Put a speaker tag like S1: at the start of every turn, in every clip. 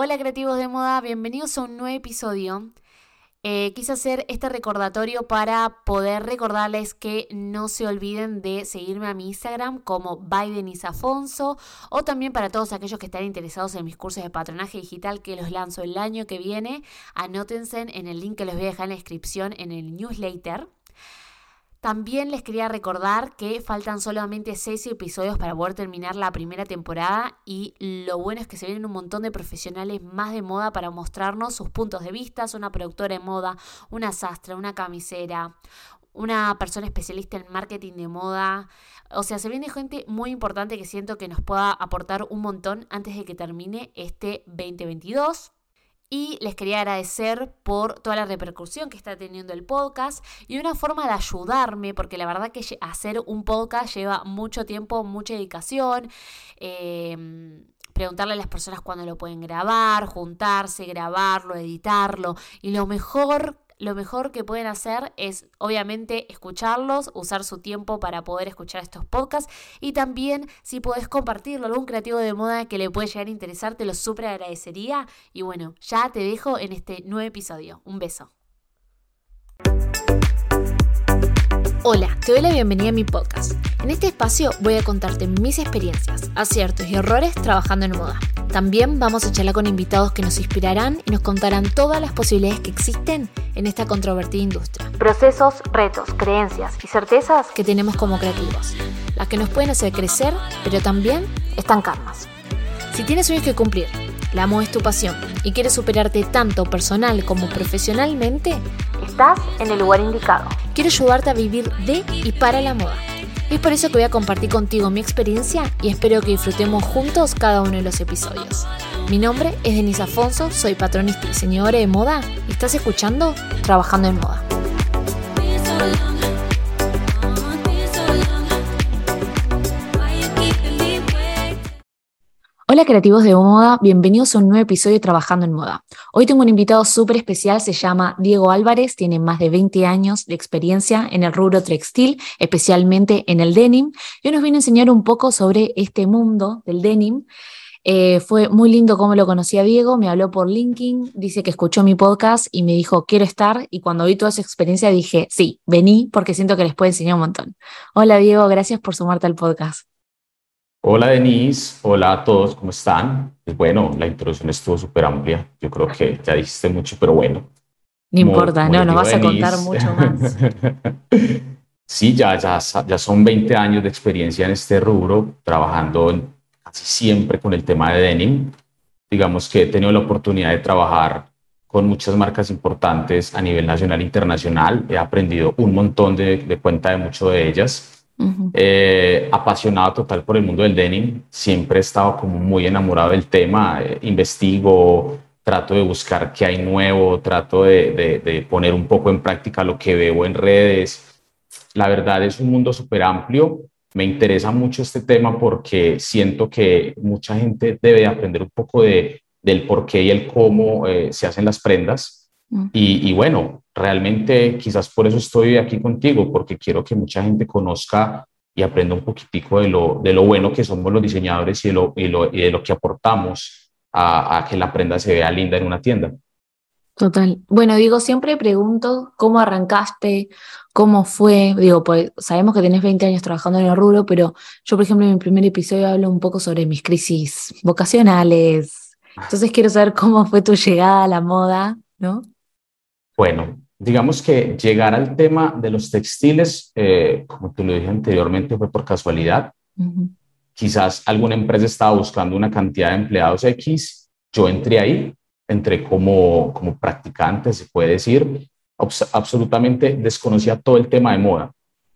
S1: Hola creativos de moda, bienvenidos a un nuevo episodio. Eh, quise hacer este recordatorio para poder recordarles que no se olviden de seguirme a mi Instagram como Afonso o también para todos aquellos que están interesados en mis cursos de patronaje digital que los lanzo el año que viene, anótense en el link que les voy a dejar en la descripción en el newsletter. También les quería recordar que faltan solamente seis episodios para poder terminar la primera temporada y lo bueno es que se vienen un montón de profesionales más de moda para mostrarnos sus puntos de vista, una productora de moda, una sastra, una camisera, una persona especialista en marketing de moda. O sea, se viene gente muy importante que siento que nos pueda aportar un montón antes de que termine este 2022 y les quería agradecer por toda la repercusión que está teniendo el podcast y una forma de ayudarme, porque la verdad que hacer un podcast lleva mucho tiempo, mucha dedicación. Em, preguntarle a las personas cuándo lo pueden grabar, juntarse, grabarlo, editarlo. Y lo mejor lo mejor que pueden hacer es obviamente escucharlos, usar su tiempo para poder escuchar estos podcasts y también si podés compartirlo, algún creativo de moda que le puede llegar a interesar, te lo súper agradecería. Y bueno, ya te dejo en este nuevo episodio. Un beso. Hola, te doy la bienvenida a mi podcast. En este espacio voy a contarte mis experiencias, aciertos y errores trabajando en moda. También vamos a charlar con invitados que nos inspirarán y nos contarán todas las posibilidades que existen en esta controvertida industria. Procesos, retos, creencias y certezas que tenemos como creativos, las que nos pueden hacer crecer, pero también estancarnos. Si tienes sueños que cumplir, la moda es tu pasión y quieres superarte tanto personal como profesionalmente, estás en el lugar indicado. Quiero ayudarte a vivir de y para la moda. es por eso que voy a compartir contigo mi experiencia y espero que disfrutemos juntos cada uno de los episodios. Mi nombre es Denise Afonso, soy patronista y diseñadora de moda estás escuchando Trabajando en Moda. Hola creativos de moda, bienvenidos a un nuevo episodio de Trabajando en Moda. Hoy tengo un invitado súper especial, se llama Diego Álvarez, tiene más de 20 años de experiencia en el rubro textil, especialmente en el denim, y hoy nos viene a enseñar un poco sobre este mundo del denim. Eh, fue muy lindo cómo lo conocí a Diego, me habló por LinkedIn, dice que escuchó mi podcast y me dijo, quiero estar, y cuando vi toda su experiencia dije, sí, vení porque siento que les puedo enseñar un montón. Hola Diego, gracias por sumarte al podcast.
S2: Hola Denise, hola a todos, ¿cómo están? Pues bueno, la introducción estuvo súper amplia, yo creo que ya dijiste mucho, pero bueno.
S1: No importa, no, nos vas a contar mucho más.
S2: sí, ya, ya, ya son 20 años de experiencia en este rubro, trabajando casi siempre con el tema de denim. Digamos que he tenido la oportunidad de trabajar con muchas marcas importantes a nivel nacional e internacional, he aprendido un montón de, de cuenta de mucho de ellas eh, apasionado total por el mundo del denim, siempre he estado como muy enamorado del tema, eh, investigo, trato de buscar qué hay nuevo, trato de, de, poner un poco en práctica lo que veo en redes. La verdad es un mundo súper amplio, me interesa mucho este tema porque siento que mucha gente debe aprender un poco de, del por qué y el cómo eh, se hacen las prendas. y, y, bueno, realmente quizás por eso estoy aquí contigo, porque quiero que mucha gente conozca y aprenda un poquitico de lo, de lo bueno que somos los diseñadores y de lo, y lo, y de lo que aportamos a, a, que la prenda se vea linda en una tienda.
S1: Total. Bueno, digo, siempre pregunto cómo arrancaste, cómo fue. Digo, pues sabemos que tenés 20 años trabajando en el rubro, pero yo, por ejemplo, en mi primer episodio hablo un poco sobre mis crisis vocacionales. Entonces quiero saber cómo fue tu llegada a la moda, ¿no?
S2: Bueno, digamos que llegar al tema de los textiles, eh, como te lo dije anteriormente, fue por casualidad. Quizás alguna empresa estaba buscando una cantidad de empleados X, yo entré ahí, entré como, como practicante, se puede decir, absolutamente desconocía todo el tema de moda.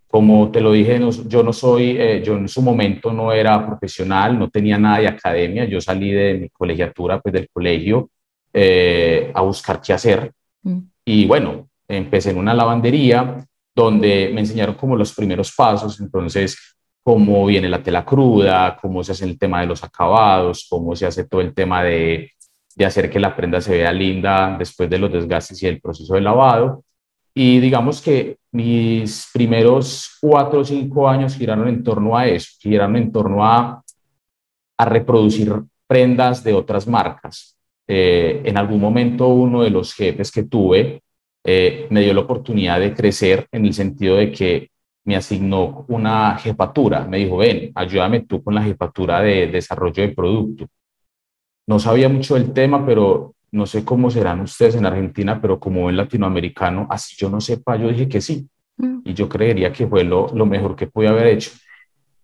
S2: Como te lo dije, yo no soy, eh, yo en su momento no era profesional, no tenía nada de academia, yo salí de mi colegiatura, pues del colegio, eh, a buscar qué hacer. Mm. Y bueno, empecé en una lavandería donde me enseñaron como los primeros pasos, entonces cómo viene la tela cruda, cómo se hace el tema de los acabados, cómo se hace todo el tema de, de hacer que la prenda se vea linda después de los desgastes y el proceso de lavado. Y digamos que mis primeros cuatro o cinco años giraron en torno a eso, giraron en torno a, a reproducir prendas de otras marcas. eh, en algún momento uno de los jefes que tuve eh, me dio la oportunidad de crecer en el sentido de que me asignó una jefatura. Me dijo, ven, ayúdame tú con la jefatura de desarrollo de producto. No sabía mucho del tema, pero no sé cómo serán ustedes en Argentina, pero como en latinoamericano, así yo no sepa, yo dije que sí. Mm. Y yo creería que fue lo, lo mejor que pude haber hecho.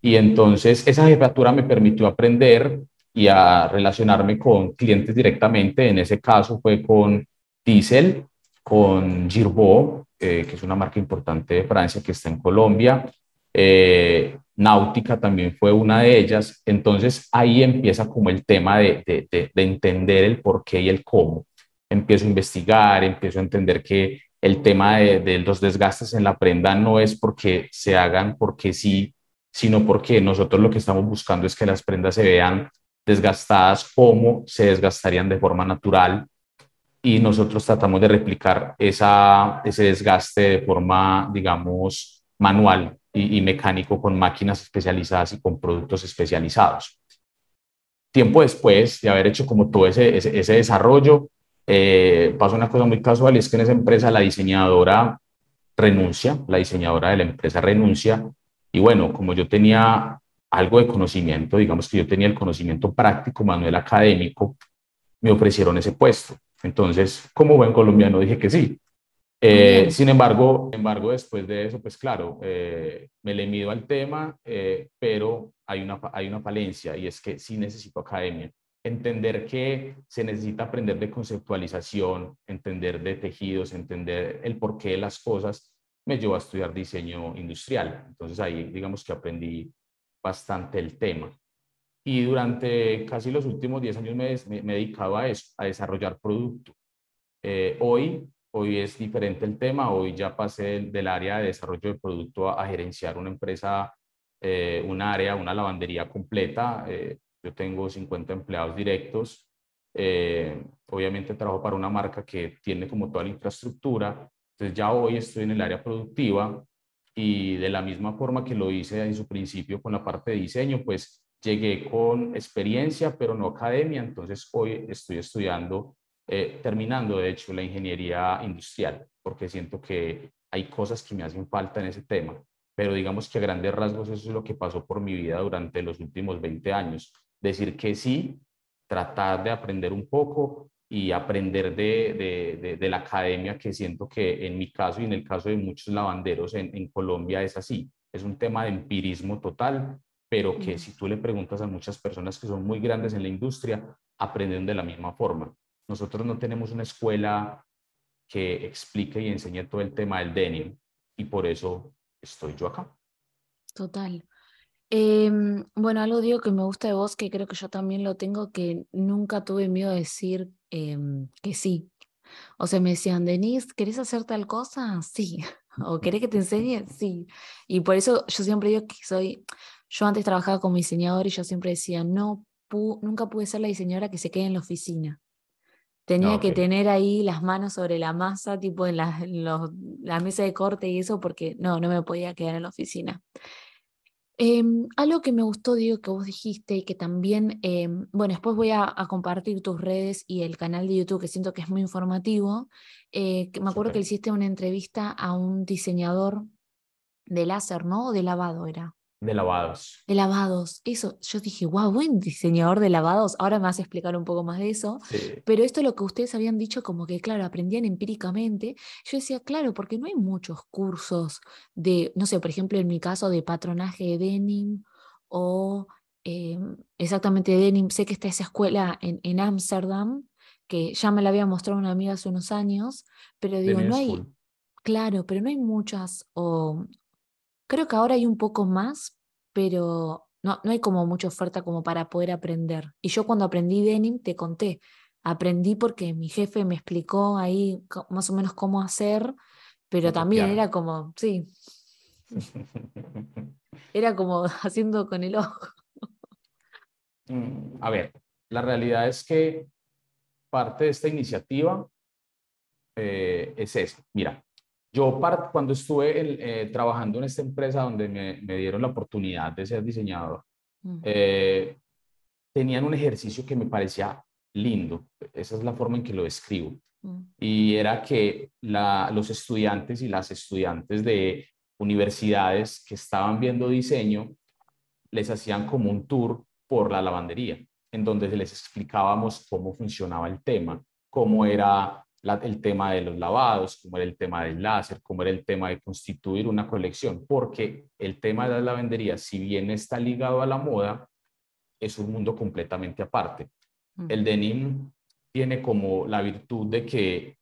S2: Y entonces esa jefatura me permitió aprender y a relacionarme con clientes directamente. En ese caso fue con Diesel, con Girbo, eh, que es una marca importante de Francia que está en Colombia. Eh, Náutica también fue una de ellas. Entonces ahí empieza como el tema de, de, de, entender el por qué y el cómo. Empiezo a investigar, empiezo a entender que el tema de, los desgastes en la prenda no es porque se hagan porque sí, sino porque nosotros lo que estamos buscando es que las prendas se vean desgastadas como se desgastarían de forma natural y nosotros tratamos de replicar esa, ese desgaste de forma, digamos, manual y, mecánico con máquinas especializadas y con productos especializados. Tiempo después de haber hecho como todo ese, ese, desarrollo, eh, pasó una cosa muy casual y es que en esa empresa la diseñadora renuncia, la diseñadora de la empresa renuncia y bueno, como yo tenía algo de conocimiento, digamos que yo tenía el conocimiento práctico, manual académico, me ofrecieron ese puesto. Entonces, como buen colombiano, dije que sí. Eh, sin embargo, embargo, después de eso, pues claro, eh, me le mido al tema, eh, pero hay una, hay una falencia y es que sí necesito academia. Entender que se necesita aprender de conceptualización, entender de tejidos, entender el porqué de las cosas, me llevó a estudiar diseño industrial. Entonces ahí digamos que aprendí bastante el tema. Y durante casi los últimos 10 años me, me, he dedicado a eso, a desarrollar producto. Eh, hoy, hoy es diferente el tema, hoy ya pasé del, área de desarrollo de producto a, gerenciar una empresa, eh, un área, una lavandería completa. Eh, yo tengo 50 empleados directos. obviamente trabajo para una marca que tiene como toda la infraestructura. Entonces ya hoy estoy en el área productiva y de la misma forma que lo hice en su principio con la parte de diseño, pues llegué con experiencia, pero no academia, entonces hoy estoy estudiando, eh, terminando de hecho la ingeniería industrial, porque siento que hay cosas que me hacen falta en ese tema, pero digamos que a grandes rasgos eso es lo que pasó por mi vida durante los últimos 20 años, decir que sí, tratar de aprender un poco y aprender de, de, la academia, que siento que en mi caso y en el caso de muchos lavanderos en, en Colombia es así. Es un tema de empirismo total, pero que si tú le preguntas a muchas personas que son muy grandes en la industria, aprenden de la misma forma. Nosotros no tenemos una escuela que explique y enseñe todo el tema del denim y por eso estoy yo acá.
S1: Total. Em, bueno, algo digo que me gusta de vos, que creo que yo también lo tengo, que nunca tuve miedo de decir em, que sí. O sea, me decían, Denise, ¿querés hacer tal cosa? Sí. ¿O querés que te enseñe? Sí. Y por eso yo siempre digo que soy, yo antes trabajaba como diseñador y yo siempre decía, no, nunca pude ser la diseñadora que se quede en la oficina. Tenía que tener ahí las manos sobre la masa, tipo en, la, la mesa de corte y eso, porque no, no me podía quedar en la oficina. Em, algo que me gustó, digo, que vos dijiste y que también, em, bueno, después voy a, compartir tus redes y el canal de YouTube, que siento que es muy informativo. Eh, que me acuerdo que le hiciste una entrevista a un diseñador de láser, ¿no? O de lavado era.
S2: De lavados.
S1: De lavados. Eso, yo dije, wow, buen diseñador de lavados. Ahora me vas a explicar un poco más de eso. Pero esto es lo que ustedes habían dicho, como que, claro, aprendían empíricamente. Yo decía, claro, porque no hay muchos cursos de, no sé, por ejemplo, en mi caso, de patronaje de denim o em, exactamente de denim. Sé que está esa escuela en Ámsterdam, que ya me la había mostrado una amiga hace unos años, pero digo, no hay. Claro, pero no hay muchas, o, Creo que ahora hay un poco más, pero no, no hay como mucha oferta como para poder aprender. Y yo cuando aprendí denim, te conté, aprendí porque mi jefe me explicó ahí más o menos cómo hacer, pero también era como, sí, era como haciendo con el ojo.
S2: Mm, a ver, la realidad es que parte de esta iniciativa eh, es esa. Mira, yo cuando estuve eh, trabajando en esta empresa donde me, me, dieron la oportunidad de ser diseñador, eh, tenían un ejercicio que me parecía lindo. Esa es la forma en que lo describo.
S1: Mm.
S2: Y era que los estudiantes y las estudiantes de universidades que estaban viendo diseño les hacían como un tour por la lavandería, en donde les explicábamos cómo funcionaba el tema, cómo era el tema de los lavados, cómo era el tema del láser, cómo era el tema de constituir una colección, porque el tema de la lavandería, si bien está ligado a la moda, es un mundo completamente aparte. El denim tiene como la virtud de que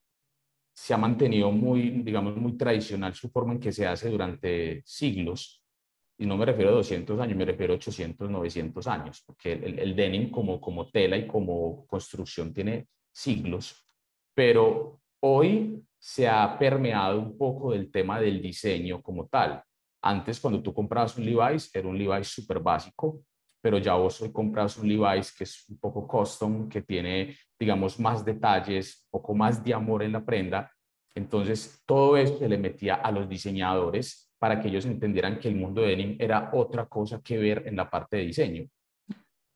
S2: se ha mantenido muy, digamos, muy tradicional su forma en que se hace durante siglos. Y no me refiero a 200 años, me refiero a 800, 900 años, porque el, denim como, como tela y como construcción tiene siglos. Pero hoy se ha permeado un poco del tema del diseño como tal. Antes, cuando tú comprabas un Levi's, era un Levi's súper básico, pero ya vos hoy compras un Levi's que es un poco custom, que tiene, digamos, más detalles, un poco más de amor en la prenda. Entonces, todo eso se le metía a los diseñadores para que ellos entendieran que el mundo de denim era otra cosa que ver en la parte de diseño.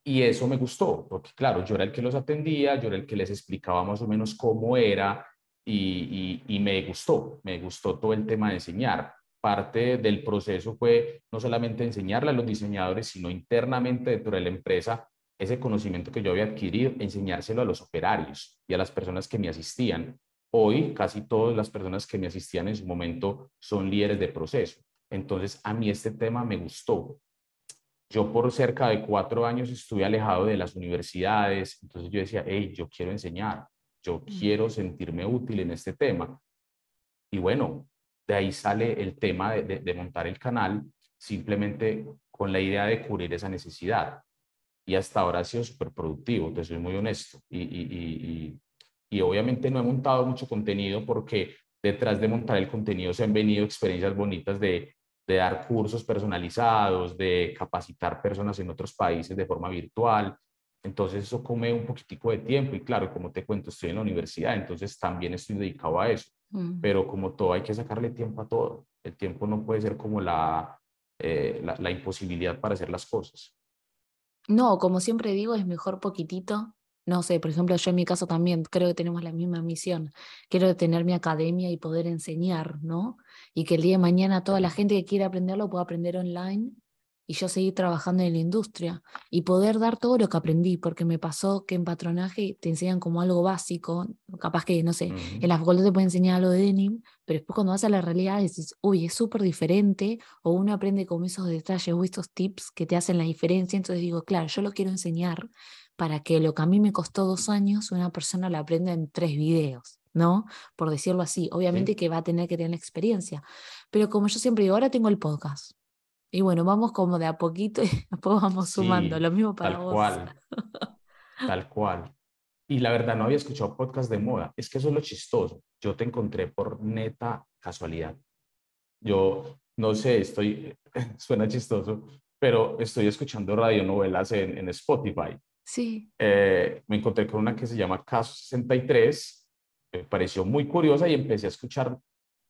S2: Y eso me gustó, porque claro, yo era el que los atendía, yo era el que les explicaba más o menos cómo era y, me gustó, me gustó todo el tema de enseñar parte del proceso fue no solamente enseñarle a los diseñadores, sino internamente dentro de la empresa ese conocimiento que yo había adquirido, enseñárselo a los operarios y a las personas que me asistían. Hoy casi todas las personas que me asistían en su momento son líderes de proceso. Entonces a mí este tema me gustó. Yo por cerca de cuatro años estuve alejado de las universidades, entonces yo decía, hey, yo quiero enseñar, yo quiero sentirme útil en este tema. Y bueno, de ahí sale el tema de, montar el canal, simplemente con la idea de cubrir esa necesidad. Y hasta ahora ha sido súper productivo, te soy muy honesto. Y, y, obviamente no he montado mucho contenido porque detrás de montar el contenido se han venido experiencias bonitas de, de dar cursos personalizados, de capacitar personas en otros países de forma virtual. Entonces eso come un poquitico de tiempo y claro, como te cuento, estoy en la universidad, entonces también estoy dedicado a eso. Mm. Pero como todo, hay que sacarle tiempo a todo. El tiempo no puede ser como la, eh, la, la, imposibilidad para hacer las cosas.
S1: No, como siempre digo, es mejor poquitito. No sé, por ejemplo, yo en mi caso también creo que tenemos la misma misión. Quiero tener mi academia y poder enseñar, ¿no? Y que el día de mañana toda la gente que quiera aprenderlo pueda aprender online y yo seguir trabajando en la industria y poder dar todo lo que aprendí, porque me pasó que en patronaje te enseñan como algo básico, capaz que, no sé, en la facultad te pueden enseñar algo de denim, pero después cuando vas a la realidad dices, uy, es súper diferente, o uno aprende como esos detalles o estos tips que te hacen la diferencia, entonces digo, claro, yo lo quiero enseñar para que lo que a mí me costó dos años, una persona lo aprenda en tres videos. ¿no? Por decirlo así. Obviamente que va a tener que tener experiencia. Pero como yo siempre digo, ahora tengo el podcast. Y bueno, vamos como de a poquito y después vamos sumando. Lo mismo para
S2: tal
S1: vos.
S2: Cual. Tal cual. Y la verdad, no había escuchado podcast de moda. Es que eso es lo chistoso. Yo te encontré por neta casualidad. Yo no sé, estoy, suena chistoso, pero estoy escuchando radionovelas en, en Spotify.
S1: Sí.
S2: Eh, me encontré con una que se llama Caso 63. Me pareció muy curiosa y empecé a escuchar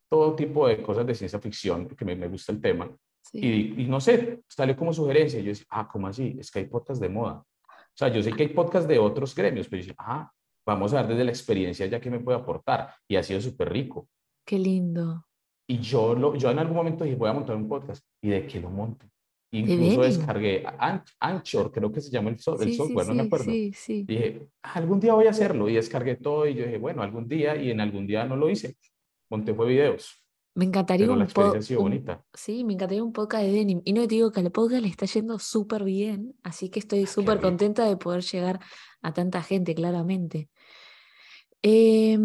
S2: todo tipo de cosas de ciencia ficción, porque me, me gusta el tema. Y, no sé, salió como sugerencia. Y yo decía, ah, ¿cómo así? Es que hay podcasts de moda. O sea, yo sé que hay podcasts de otros gremios, pero yo decía, ah, vamos a ver desde la experiencia ya que me puede aportar. Y ha sido súper rico.
S1: Qué lindo.
S2: Y yo, lo, yo en algún momento dije, voy a montar un podcast. ¿Y de qué lo monto? Incluso descargué Anchor, creo que se llama el, software, no me acuerdo.
S1: Sí, sí.
S2: Dije, algún día voy a hacerlo. Y descargué todo y yo dije, bueno, algún día. Y en algún día no lo hice. Monté fue videos.
S1: Me encantaría un
S2: podcast. bonita.
S1: Sí, me encantaría un podcast de denim. Y no te digo que al podcast le está yendo súper bien, así que estoy ah, súper contenta de poder llegar a tanta gente, claramente. Eh,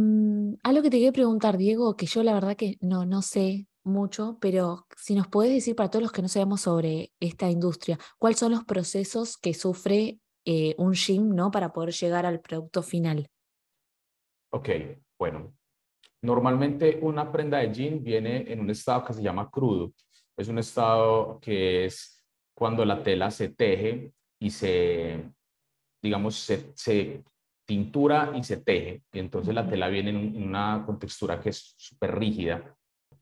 S1: algo que te quería preguntar, Diego, que yo la verdad que no, no sé mucho, pero si nos puedes decir para todos los que no sabemos sobre esta industria, ¿cuáles son los procesos que sufre eh, un gym ¿no? para poder llegar al producto final?
S2: Ok, bueno, Normalmente una prenda de jean viene en un estado que se llama crudo. Es un estado que es cuando la tela se teje y se, digamos, se, se tintura y se teje. Y entonces la tela viene en, una contextura que es súper rígida.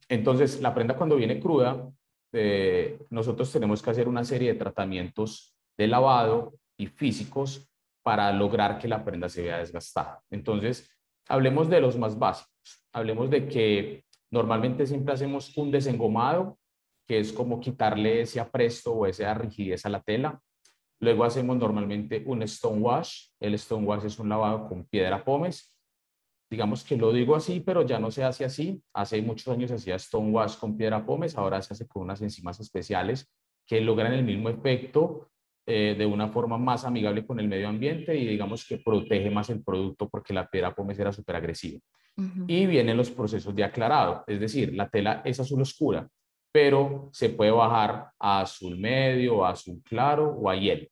S2: Entonces la prenda cuando viene cruda, eh, nosotros tenemos que hacer una serie de tratamientos de lavado y físicos para lograr que la prenda se vea desgastada. Entonces, hablemos de los más básicos. Hablemos de que normalmente siempre hacemos un desengomado, que es como quitarle ese apresto o esa rigidez a la tela. Luego hacemos normalmente un stone wash. El stone wash es un lavado con piedra pómez. Digamos que lo digo así, pero ya no se hace así. Hace muchos años se hacía stone wash con piedra pómez, ahora se hace con unas enzimas especiales que logran el mismo efecto eh, de una forma más amigable con el medio ambiente y digamos que protege más el producto porque la piedra pómez era súper agresiva. Y vienen los procesos de aclarado, es decir, la tela es azul oscura, pero se puede bajar a azul medio, a azul claro o a hielo.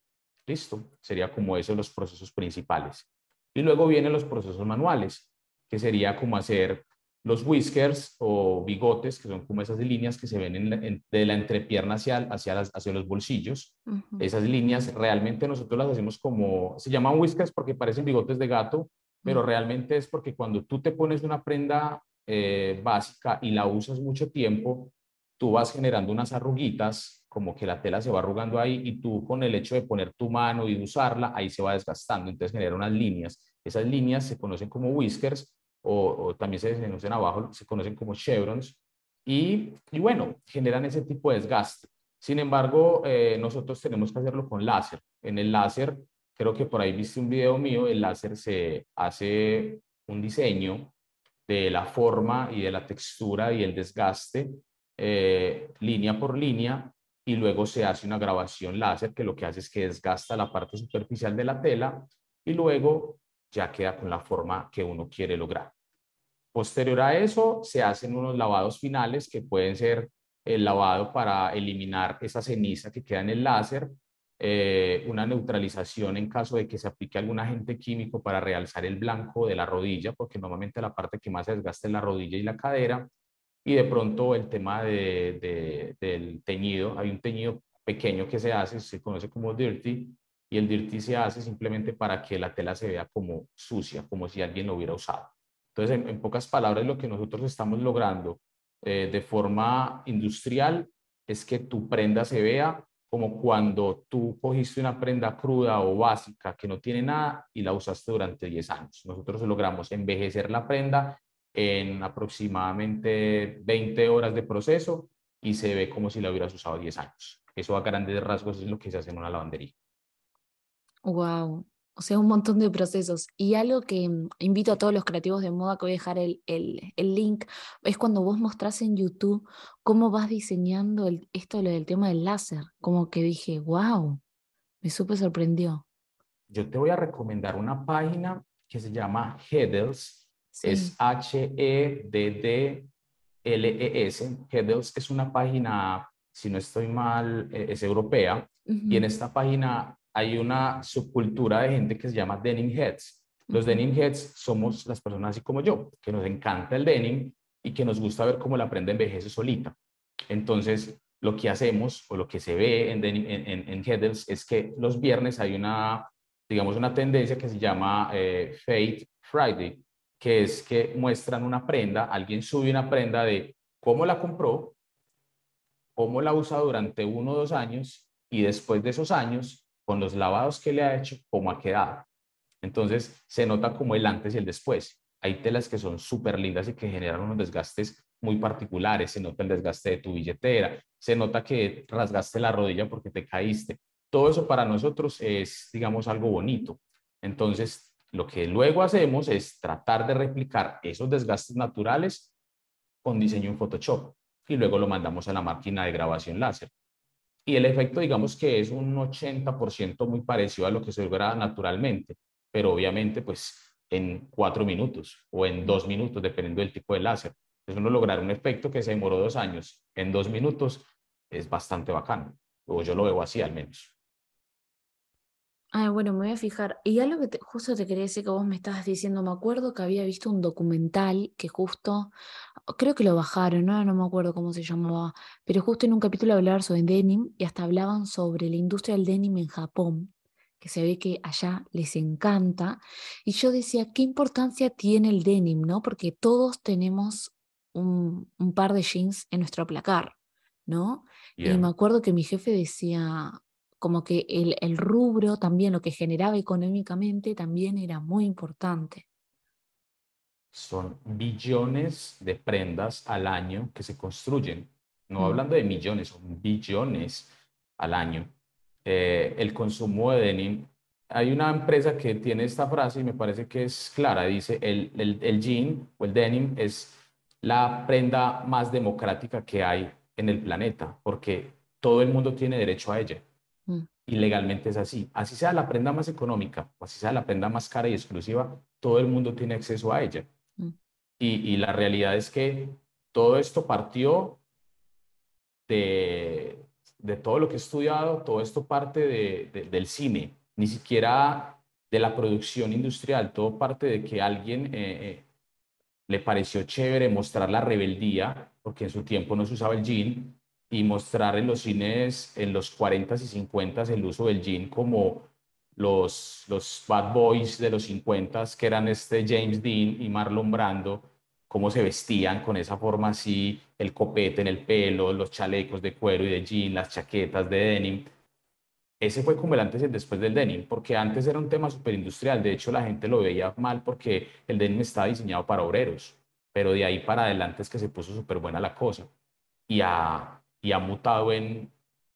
S2: Listo, sería como esos los procesos principales. Y luego vienen los procesos manuales, que sería como hacer los whiskers o bigotes, que son como esas líneas que se ven de la entrepierna hacia, hacia, hacia los bolsillos. Esas líneas realmente nosotros las hacemos como, se llaman whiskers porque parecen bigotes de gato, pero realmente es porque cuando tú te pones una prenda eh, básica y la usas mucho tiempo, tú vas generando unas arruguitas, como que la tela se va arrugando ahí y tú con el hecho de poner tu mano y usarla, ahí se va desgastando, entonces genera unas líneas. Esas líneas se conocen como whiskers o, también se conocen abajo, se conocen como chevrons, y, y, bueno, generan ese tipo de desgaste. Sin embargo, eh, nosotros tenemos que hacerlo con láser. En el láser, creo que por ahí viste un video mío, el láser se hace un diseño de la forma y de la textura y el desgaste eh, línea por línea y luego se hace una grabación láser que lo que hace es que desgasta la parte superficial de la tela y luego ya queda con la forma que uno quiere lograr. Posterior a eso, se hacen unos lavados finales que pueden ser el lavado para eliminar esa ceniza que queda en el láser, eh, una neutralización en caso de que se aplique algún agente químico para realzar el blanco de la rodilla, porque normalmente la parte que más se desgasta es la rodilla y la cadera, y de pronto el tema de, del teñido, hay un teñido pequeño que se hace, se conoce como dirty, y el dirty se hace simplemente para que la tela se vea como sucia, como si alguien lo hubiera usado. Entonces, en, pocas palabras, lo que nosotros estamos logrando eh, de forma industrial es que tu prenda se vea como cuando tú cogiste una prenda cruda o básica que no tiene nada y la usaste durante 10 años. Nosotros logramos envejecer la prenda en aproximadamente 20 horas de proceso y se ve como si la hubieras usado 10 años. Eso a grandes rasgos es lo que se hace en una lavandería.
S1: Wow, o sea, un montón de procesos. Y algo que mm, invito a todos los creativos de moda, que voy a dejar el, link, es cuando vos mostrás en YouTube cómo vas diseñando el, esto lo del tema del láser. Como que dije, wow, me súper sorprendió.
S2: Yo te voy a recomendar una página que se llama Heddles, es H-E-D-D-L-E-S. Heddles es una página, si no estoy mal, eh, es europea. Y en esta página hay una subcultura de gente que se llama denim heads. Los denim heads somos las personas así como yo, que nos encanta el denim y que nos gusta ver cómo la prenda envejece solita. Entonces, lo que hacemos o lo que se ve en, denim, en, en, Headers es que los viernes hay una, digamos, una tendencia que se llama eh, Fate Friday, que es que muestran una prenda, alguien sube una prenda de cómo la compró, cómo la usa durante uno o dos años y después de esos años con los lavados que le ha hecho, cómo ha quedado. Entonces se nota como el antes y el después. Hay telas que son súper lindas y que generan unos desgastes muy particulares. Se nota el desgaste de tu billetera, se nota que rasgaste la rodilla porque te caíste. Todo eso para nosotros es, digamos, algo bonito. Entonces, lo que luego hacemos es tratar de replicar esos desgastes naturales con diseño en Photoshop y luego lo mandamos a la máquina de grabación láser. Y el efecto, digamos que es un 80% muy parecido a lo que se logra naturalmente, pero obviamente pues en cuatro minutos o en dos minutos, dependiendo del tipo de láser. Entonces uno lograr un efecto que se demoró dos años en dos minutos es bastante bacano, o yo lo veo así al menos.
S1: Ah, bueno, me voy a fijar. Y algo que justo te quería decir que vos me estabas diciendo, me acuerdo que había visto un documental que justo, creo que lo bajaron, ¿no? no me acuerdo cómo se llamaba, pero justo en un capítulo hablaban sobre denim y hasta hablaban sobre la industria del denim en Japón, que se ve que allá les encanta. Y yo decía, ¿qué importancia tiene el denim, no? Porque todos tenemos un, un par de jeans en nuestro placar, ¿no? Y me acuerdo que mi jefe decía, como que el, el rubro también, lo que generaba económicamente, también era muy importante.
S2: Son billones de prendas al año que se construyen. No mm. hablando de millones, son billones al año. Eh, el consumo de denim. Hay una empresa que tiene esta frase y me parece que es clara. Dice, el, el, el jean o el denim es la prenda más democrática que hay en el planeta, porque todo el mundo tiene derecho a ella. Mm. Y legalmente es así. Así sea la prenda más económica o así sea la prenda más cara y exclusiva, todo el mundo tiene acceso a ella. Mm. Y, la realidad es que todo esto partió de, de, todo lo que he estudiado, todo esto parte de, del cine, ni siquiera de la producción industrial, todo parte de que alguien eh, eh, le pareció chévere mostrar la rebeldía, porque en su tiempo no se usaba el jean, y mostrar en los cines en los 40s y 50s el uso del jean como los, los bad boys de los 50s, que eran este James Dean y Marlon Brando, cómo se vestían con esa forma así, el copete en el pelo, los chalecos de cuero y de jean, las chaquetas de denim. Ese fue como el antes y el después del denim, porque antes era un tema súper industrial, de hecho la gente lo veía mal porque el denim estaba diseñado para obreros, pero de ahí para adelante es que se puso súper buena la cosa. Y a, y ha mutado en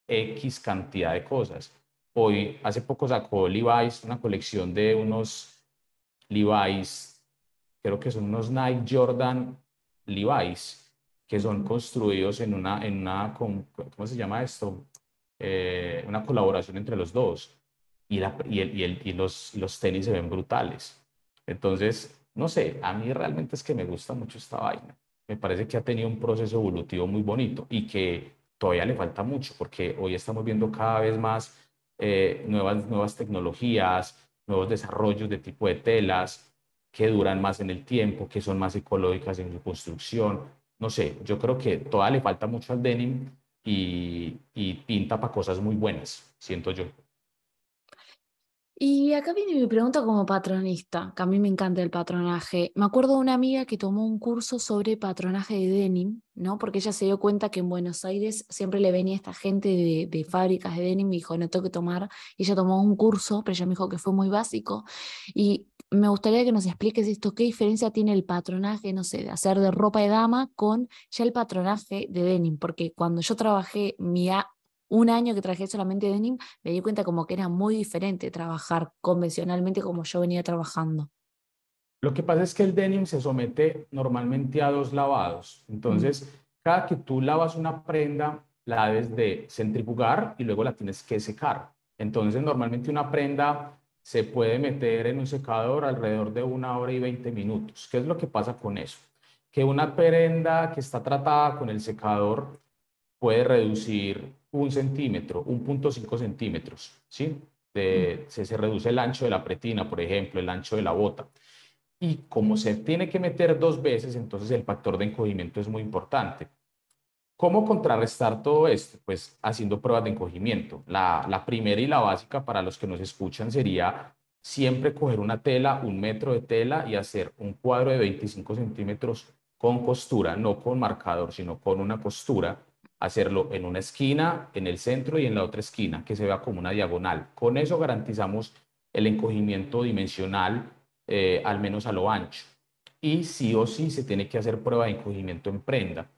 S2: X cantidad de cosas. Hoy, hace poco sacó Levi's una colección de unos Levi's, creo que son unos Nike Jordan Levi's, que son construidos en una, en una ¿cómo se llama esto? Eh, una colaboración entre los dos. Y, la, y, el, y, el, y los, los tenis se ven brutales. Entonces, no sé, a mí realmente es que me gusta mucho esta vaina. Me parece que ha tenido un proceso evolutivo muy bonito y que todavía le falta mucho porque hoy estamos viendo cada vez más eh, nuevas, nuevas tecnologías, nuevos desarrollos de tipo de telas que duran más en el tiempo, que son más ecológicas en su construcción. No sé, yo creo que todavía le falta mucho al denim y, y pinta para cosas muy buenas, siento yo.
S1: Y acá viene mi pregunta como patronista, que a mí me encanta el patronaje. Me acuerdo de una amiga que tomó un curso sobre patronaje de denim, ¿no? Porque ella se dio cuenta que en Buenos Aires siempre le venía esta gente de, de fábricas de denim y dijo, no tengo que tomar. Y ella tomó un curso, pero ella me dijo que fue muy básico. Y me gustaría que nos expliques esto, qué diferencia tiene el patronaje, no sé, de hacer de ropa de dama con ya el patronaje de denim, porque cuando yo trabajé mi, un año que trabajé solamente denim, me di cuenta como que era muy diferente trabajar convencionalmente como yo venía trabajando.
S2: Lo que pasa es que el denim se somete normalmente a dos lavados. Entonces, cada que tú lavas una prenda, la debes de centrifugar y luego la tienes que secar. Entonces, normalmente una prenda se puede meter en un secador alrededor de una hora y 20 minutos. ¿Qué es lo que pasa con eso? Que una prenda que está tratada con el secador puede reducir un centímetro, 1.5 centímetros, ¿sí? De, se, se, reduce el ancho de la pretina, por ejemplo, el ancho de la bota. Y como se tiene que meter dos veces, entonces el factor de encogimiento es muy importante. ¿Cómo contrarrestar todo esto? Pues haciendo pruebas de encogimiento. La, la primera y la básica para los que nos escuchan sería siempre coger una tela, un metro de tela y hacer un cuadro de 25 centímetros con costura, no con marcador, sino con una costura hacerlo en una esquina, en el centro y en la otra esquina, que se vea como una diagonal. Con eso garantizamos el encogimiento dimensional, eh, al menos a lo ancho. Y sí o sí se tiene que hacer prueba de encogimiento en prenda.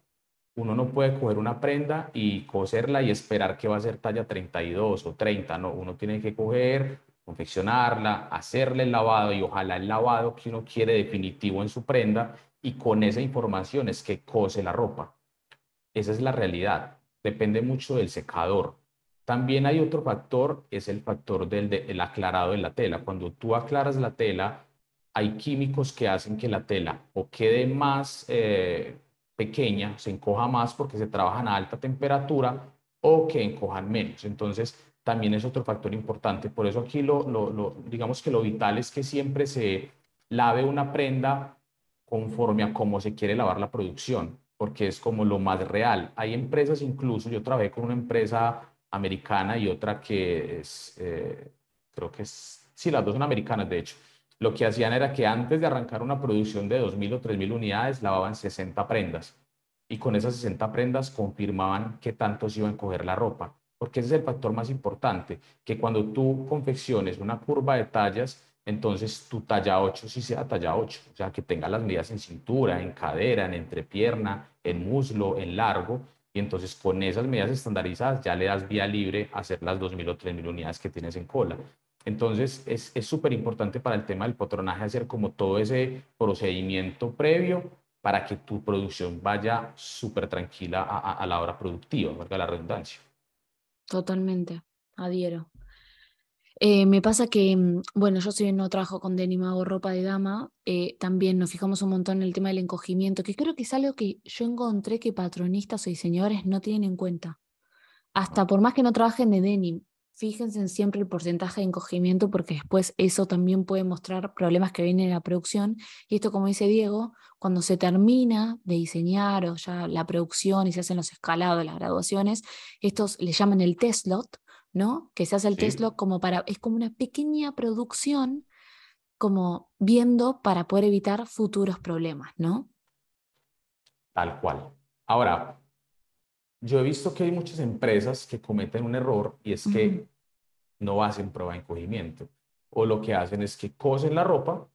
S2: Uno no puede coger una prenda y coserla y esperar que va a ser talla 32 o 30, no, uno tiene que coger, confeccionarla, hacerle el lavado y ojalá el lavado que uno quiere definitivo en su prenda y con esa información es que cose la ropa. Esa es la realidad. Depende mucho del secador. También hay otro factor, es el factor del aclarado de la tela. Cuando tú aclaras la tela, hay químicos que hacen que la tela o quede más eh, pequeña, se encoja más porque se trabajan a alta temperatura o que encojan menos. Entonces, también es otro factor importante. Por eso aquí lo, digamos que lo vital es que siempre se lave una prenda conforme a cómo se quiere lavar la producción porque es como lo más real. Hay empresas incluso, yo trabajé con una empresa americana y otra que es, eh, creo que es, sí, las dos son americanas de hecho. Lo que hacían era que antes de arrancar una producción de 2.000 o 3.000 unidades, lavaban 60 prendas y con esas 60 prendas confirmaban qué tanto se iba a encoger la ropa. porque ese es el factor más importante, que cuando tú confecciones una curva de tallas, entonces tu talla 8 sí sea talla 8, o sea, que tenga las medidas en cintura, en cadera, en entrepierna, en muslo, en largo, y entonces con esas medidas estandarizadas ya le das vía libre a hacer las 2.000 o 3.000 unidades que tienes en cola. Entonces es súper importante para el tema del patronaje hacer como todo ese procedimiento previo para que tu producción vaya súper tranquila a, a, la hora productiva, valga la redundancia.
S1: Totalmente, adhiero. Eh, me pasa que, mm, bueno, yo si no trabajo con denim, hago ropa de dama, eh, también nos fijamos un montón en el tema del encogimiento, que creo que es algo que yo encontré que patronistas o diseñadores no tienen en cuenta. Hasta por más que no trabajen de denim, fíjense en siempre el porcentaje de encogimiento porque después eso también puede mostrar problemas que vienen en la producción. Y esto, como dice Diego, cuando se termina de diseñar o ya la producción y se hacen los escalados, las graduaciones, estos le llaman el test lot, ¿no? Que se hace el test lot como para, es como una pequeña producción como viendo para poder evitar futuros problemas, ¿no?
S2: Tal cual. Ahora, yo he visto que hay muchas empresas que cometen un error y es que no hacen prueba de encogimiento. O lo que hacen es que cosen la ropa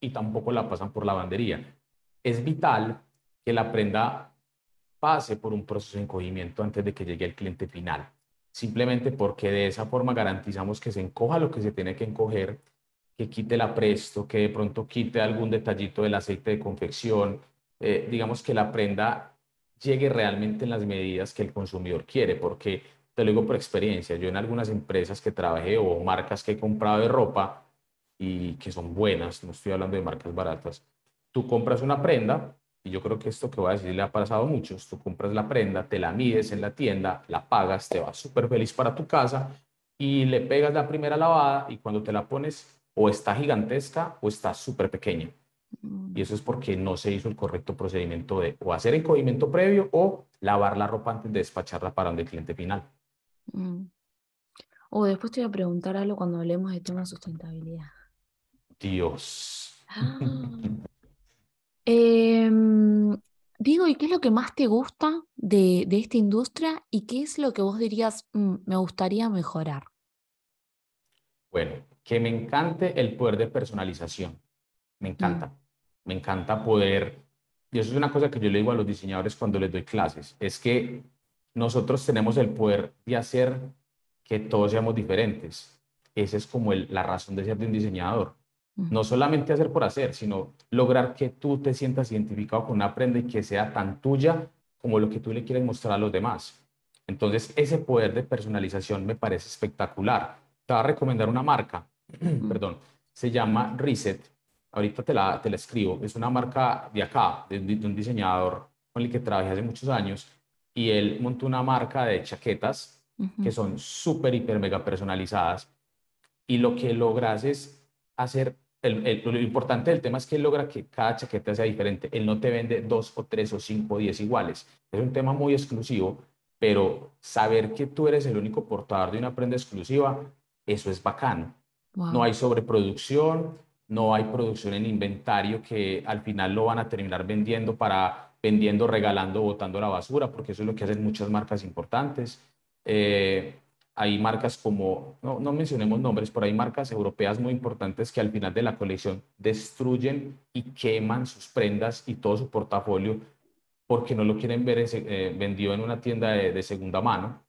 S2: y tampoco la pasan por lavandería. Es vital que la prenda pase por un proceso de encogimiento antes de que llegue al cliente final. Simplemente porque de esa forma garantizamos que se encoja lo que se tiene que encoger, que quite la presto, que de pronto quite algún detallito del aceite de confección. Eh, digamos que la prenda llegue realmente en las medidas que el consumidor quiere, porque te lo digo por experiencia, yo en algunas empresas que trabajé o marcas que he comprado de ropa y que son buenas, no estoy hablando de marcas baratas, tú compras una prenda, y yo creo que esto que voy a decir le ha pasado a muchos, tú compras la prenda, te la mides en la tienda, la pagas, te vas súper feliz para tu casa y le pegas la primera lavada y cuando te la pones o está gigantesca o está súper pequeña. Mm. Y eso es porque no se hizo el correcto procedimiento de o hacer encogimiento previo o lavar la ropa antes de despacharla para el cliente final.
S1: Mm. O después te voy a preguntar algo cuando hablemos de tema de sustentabilidad.
S2: Dios. Ah.
S1: Em, digo, ¿y qué es lo que más te gusta de, esta industria y qué es lo que vos dirías, mm, me gustaría mejorar?
S2: Bueno, que me encante el poder de personalización. Me encanta me encanta poder, y eso es una cosa que yo le digo a los diseñadores cuando les doy clases, es que nosotros tenemos el poder de hacer que todos seamos diferentes. Esa es como la razón de ser de un diseñador. No solamente hacer por hacer, sino lograr que tú te sientas identificado con una prenda y que sea tan tuya como lo que tú le quieres mostrar a los demás. Entonces, ese poder de personalización me parece espectacular. Te voy a recomendar una marca, perdón, se llama Reset. Ahorita te la, te la escribo, es una marca de acá, de, un diseñador con el que trabajé hace muchos años, y él montó una marca de chaquetas que son súper, hiper, mega personalizadas, y lo que logras es hacer, el, lo importante del tema es que él logra que cada chaqueta sea diferente, él no te vende dos o tres o cinco o diez iguales, es un tema muy exclusivo, pero saber que tú eres el único portador de una prenda exclusiva, eso es bacano. No hay sobreproducción, no hay producción en inventario que al final lo van a terminar vendiendo para vendiendo, regalando, botando la basura, porque eso es lo que hacen muchas marcas importantes. Eh, hay marcas como, no, no, mencionemos nombres, pero hay marcas europeas muy importantes que al final de la colección destruyen y queman sus prendas y todo su portafolio porque no lo quieren ver eh, vendido en una tienda de, de segunda mano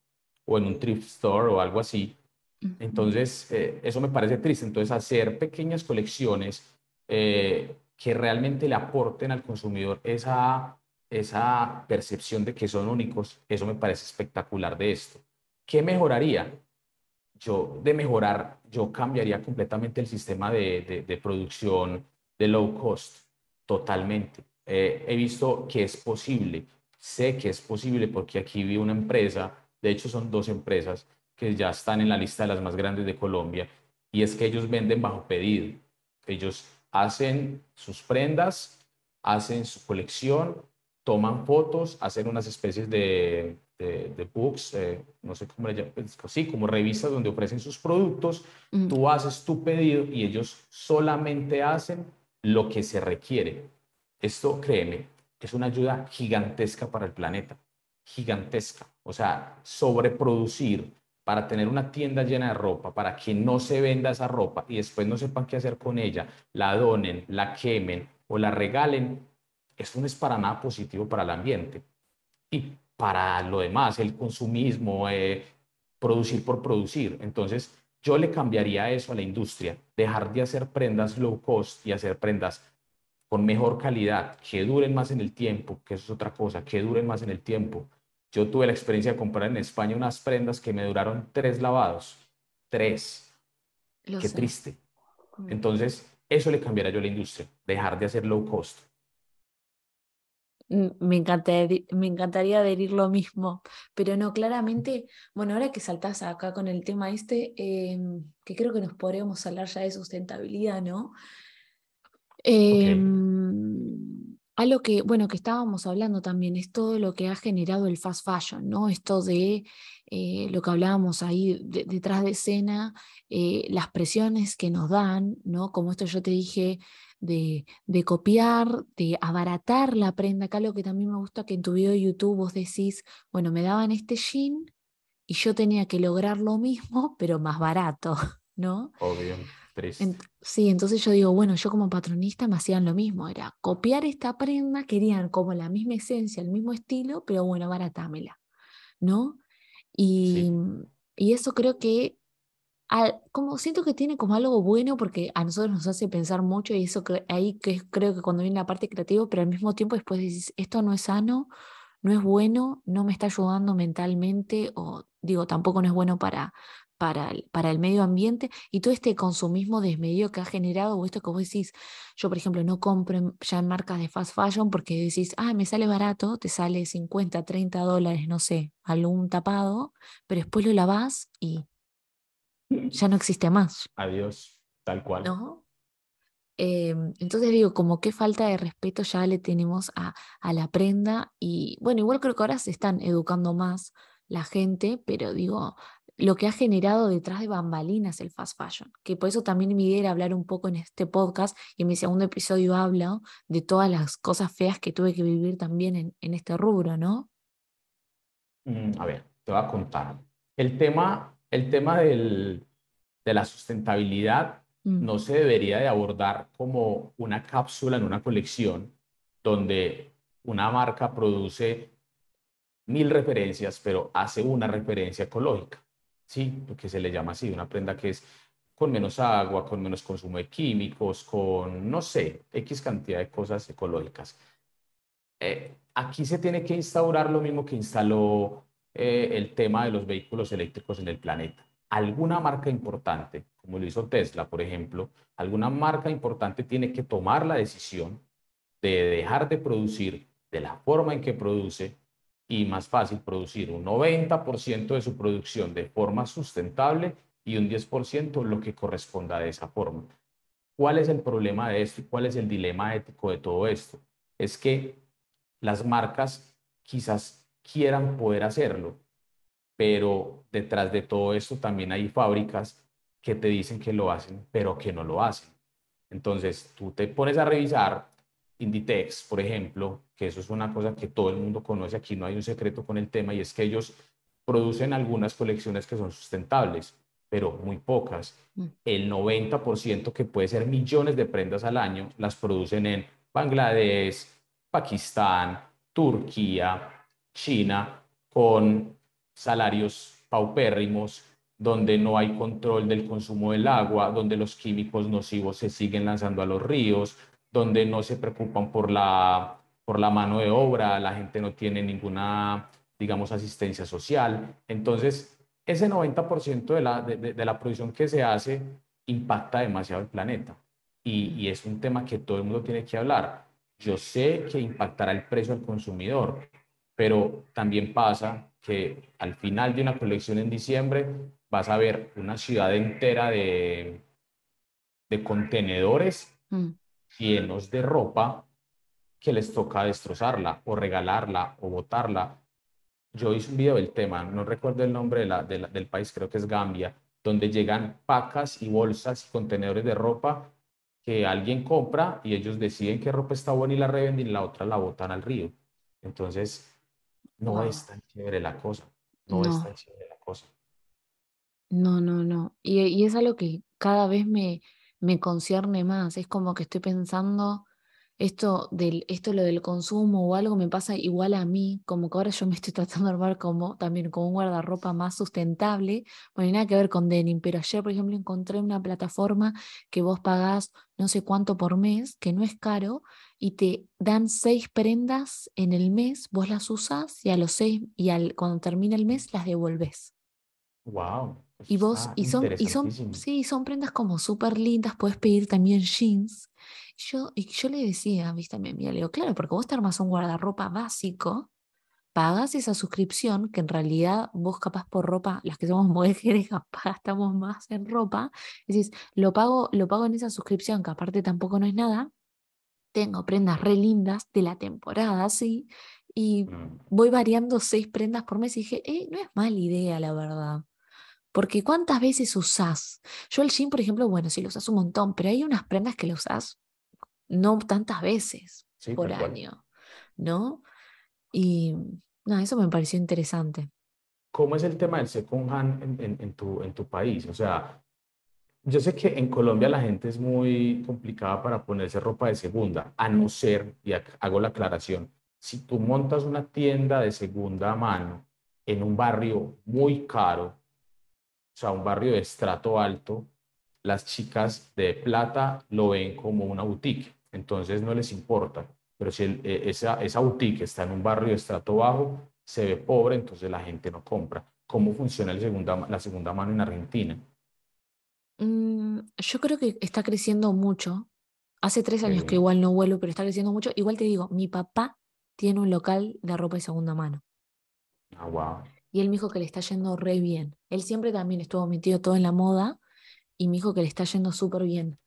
S2: o en un thrift store o algo así, entonces, eh, eso me parece triste. Entonces, hacer pequeñas colecciones eh, que realmente le aporten al consumidor esa, esa percepción de que son únicos, eso me parece espectacular de esto. ¿Qué mejoraría? Yo, de mejorar, yo cambiaría completamente el sistema de, de, producción de low cost, totalmente. Eh, he visto que es posible, sé que es posible porque aquí vi una empresa, de hecho son dos empresas, que ya están en la lista de las más grandes de Colombia, y es que ellos venden bajo pedido. Ellos hacen sus prendas, hacen su colección, toman fotos, hacen unas especies de, de, books, eh, no sé cómo le llaman, pues, sí, como revistas donde ofrecen sus productos, tú haces tu pedido y ellos solamente hacen lo que se requiere. Esto, créeme, es una ayuda gigantesca para el planeta gigantesca. O sea, sobreproducir para tener una tienda llena de ropa, para que no se venda esa ropa y después no sepan qué hacer con ella, la donen, la quemen o la regalen, eso no es para nada positivo para el ambiente. Y para lo demás, el consumismo, eh, producir por producir. Entonces, yo le cambiaría eso a la industria, dejar de hacer prendas low cost y hacer prendas con mejor calidad, que duren más en el tiempo, que eso es otra cosa, que duren más en el tiempo. Yo tuve la experiencia de comprar en España unas prendas que me duraron tres lavados. Tres. Qué triste. Mm. Entonces, eso le cambiaría yo a la industria, dejar de hacer low cost.
S1: Mm, me encantaría, me encantaría adherir lo mismo, pero no, claramente, bueno, ahora que saltás acá con el tema este, em, que creo que nos podríamos hablar ya de sustentabilidad, ¿no? Eh, algo que, bueno, que estábamos hablando también es todo lo que ha generado el fast fashion, ¿no? Esto de eh, lo que hablábamos ahí detrás de escena, eh, las presiones que nos dan, ¿no? Como esto yo te dije, de, de, copiar, de abaratar la prenda. Acá lo que también me gusta que en tu video de YouTube vos decís, bueno, me daban este jean y yo tenía que lograr lo mismo, pero más barato, ¿no?
S2: Obvio
S1: sí, entonces yo digo, bueno, yo como patronista me hacían lo mismo, era copiar esta prenda, querían como la misma esencia, el mismo estilo, pero bueno, baratámela, ¿no? Y, y eso creo que, como siento que tiene como algo bueno porque a nosotros nos hace pensar mucho y eso ahí que creo que cuando viene la parte creativa, pero al mismo tiempo después dices, esto no es sano, no es bueno, no me está ayudando mentalmente o digo, tampoco no es bueno para, para el, para el medio ambiente y todo este consumismo desmedido que ha generado, o esto que vos decís, yo por ejemplo no compro ya en marcas de fast fashion porque decís, ah, me sale barato, te sale 50, 30 dólares, no sé, algún tapado, pero después lo lavas y ya no existe más.
S2: Adiós, tal cual.
S1: ¿No? Em, entonces digo, como qué falta de respeto ya le tenemos a, a la prenda y bueno, igual creo que ahora se están educando más la gente, pero digo, lo que ha generado detrás de bambalinas el fast fashion, que por eso también mi idea era hablar un poco en este podcast y en mi segundo episodio hablo de todas las cosas feas que tuve que vivir también en, en este rubro, ¿no?
S2: Mm, a ver, te voy a contar. El tema, el tema del, de la sustentabilidad mm. no se debería de abordar como una cápsula en una colección donde una marca produce mil referencias, pero hace una referencia ecológica. ¿Sí? Lo que se le llama así, una prenda que es con menos agua, con menos consumo de químicos, con, no sé, X cantidad de cosas ecológicas. Eh, aquí se tiene que instaurar lo mismo que instaló eh, el tema de los vehículos eléctricos en el planeta. Alguna marca importante, como lo hizo Tesla, por ejemplo, alguna marca importante tiene que tomar la decisión de dejar de producir de la forma en que produce y más fácil producir un 90% de su producción de forma sustentable y un 10% lo que corresponda de esa forma. ¿Cuál es el problema de esto y cuál es el dilema ético de todo esto? Es que las marcas quizás quieran poder hacerlo, pero detrás de todo esto también hay fábricas que te dicen que lo hacen, pero que no lo hacen. Entonces, tú te pones a revisar Inditex, por ejemplo, que eso es una cosa que todo el mundo conoce, aquí no hay un secreto con el tema, y es que ellos producen algunas colecciones que son sustentables, pero muy pocas. Mm. El 90%, que puede ser millones de prendas al año, las producen en Bangladesh, Pakistán, Turquía, China, con salarios paupérrimos, donde no hay control del consumo del agua, donde los químicos nocivos se siguen lanzando a los ríos, donde no se preocupan por la, por la mano de obra, la gente no tiene ninguna, digamos, asistencia social. Entonces, ese 90% de la, de, la producción que se hace impacta demasiado el planeta. Y, y, es un tema que todo el mundo tiene que hablar. Yo sé que impactará el precio al consumidor, pero también pasa que al final de una colección en diciembre vas a ver una ciudad entera de, de contenedores mm llenos de ropa que les toca destrozarla o regalarla o botarla. Yo hice un video del tema, no recuerdo el nombre del país, creo que es Gambia, donde llegan pacas y bolsas y contenedores de ropa que alguien compra y ellos deciden qué ropa está buena y la revenden y la otra la botan al río. Entonces, no es tan chévere la cosa. No, es tan chévere la cosa.
S1: No, no, no. Y, y es algo que cada vez me, me concierne más. Es como que estoy pensando esto del, esto lo del consumo o algo me pasa igual a mí, como que ahora yo me estoy tratando de armar como también como un guardarropa más sustentable, bueno, nada que ver con denim, pero ayer, por ejemplo, encontré una plataforma que vos pagás no sé cuánto por mes, que no es caro, y te dan seis prendas en el mes, vos las usas y a los seis, y al, cuando termina el mes las devolves.
S2: Wow.
S1: Y vos, y son, y son, sí, son prendas como súper lindas, puedes pedir también jeans. Yo, y yo le decía, viste, a mi amiga, le digo, claro, porque vos te armas un guardarropa básico, pagas esa suscripción, que en realidad vos capaz por ropa, las que somos mujeres capaz gastamos más en ropa, decís, lo pago, lo pago en esa suscripción, que aparte tampoco no es nada, tengo prendas re lindas de la temporada, sí, y mm. voy variando seis prendas por mes y dije, eh, no es mala idea, la verdad. Porque ¿cuántas veces usás? Yo el jean, por ejemplo, bueno, sí lo usás un montón, pero hay unas prendas que lo usás no tantas veces por año, ¿no? Y no, eso me pareció interesante.
S2: ¿Cómo es el tema del second hand en, tu, en tu país? O sea, yo sé que en Colombia la gente es muy complicada para ponerse ropa de segunda, a no ser, y hago la aclaración, si tú montas una tienda de segunda mano en un barrio muy caro, o sea, un barrio de estrato alto, las chicas de plata lo ven como una boutique, entonces no les importa. Pero si eh, esa, esa boutique está en un barrio de estrato bajo, se ve pobre, entonces la gente no compra. ¿Cómo funciona el segunda, la segunda mano en Argentina?
S1: Mm, yo creo que está creciendo mucho. Hace tres años que igual no vuelo, pero está creciendo mucho. Igual te digo, mi papá tiene un local de ropa de segunda mano.
S2: Ah, wow
S1: y él me dijo que le está yendo re bien. Él siempre también estuvo metido todo en la moda y me dijo que le está yendo súper bien.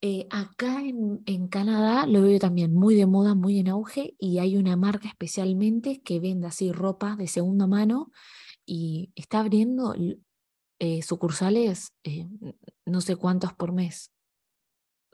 S1: Eh, acá en, en, Canadá lo veo también muy de moda, muy en auge y hay una marca especialmente que vende así ropa de segunda mano y está abriendo eh, sucursales eh, no sé cuántos por mes.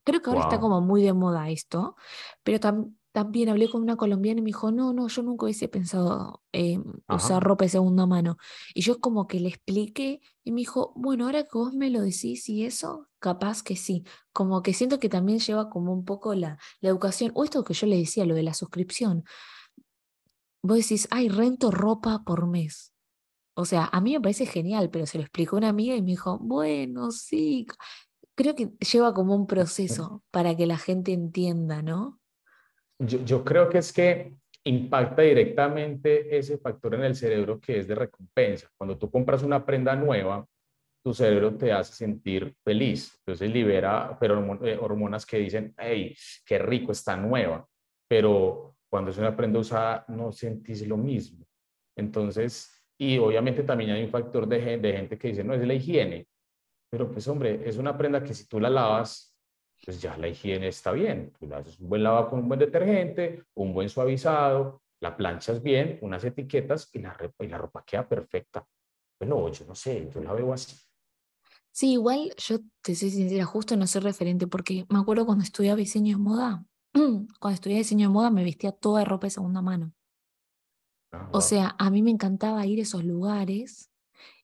S1: Creo que ahora está como muy de moda esto, pero también también hablé con una colombiana y me dijo, no, no, yo nunca hubiese pensado eh, usar ropa de segunda mano. Y yo como que le expliqué y me dijo, bueno, ahora que vos me lo decís y eso, capaz que sí. Como que siento que también lleva como un poco la, la educación, o esto que yo le decía, lo de la suscripción. Vos decís, ay, rento ropa por mes. O sea, a mí me parece genial, pero se lo explicó una amiga y me dijo, bueno, sí. Creo que lleva como un proceso para que la gente entienda, ¿no?
S2: Yo, creo que es que impacta directamente ese factor en el cerebro que es de recompensa. Cuando tú compras una prenda nueva, tu cerebro te hace sentir feliz. Entonces libera eh, hormonas que dicen, hey, qué rico, está nueva. Pero cuando es una prenda usada, no sentís lo mismo. Entonces, y obviamente también hay un factor de, de gente que dice, no, es la higiene. Pero pues hombre, es una prenda que si tú la lavas pues ya la higiene está bien. Tú le haces un buen lavado con un buen detergente, un buen suavizado, la planchas bien, unas etiquetas y la, y la ropa queda perfecta. Bueno, yo no sé, yo la veo así.
S1: Sí, igual yo te soy sincera, justo no soy referente porque me acuerdo cuando estudiaba diseño de moda, cuando estudiaba diseño de moda me vestía toda de ropa de segunda mano. Ah, o sea, a mí me encantaba ir a esos lugares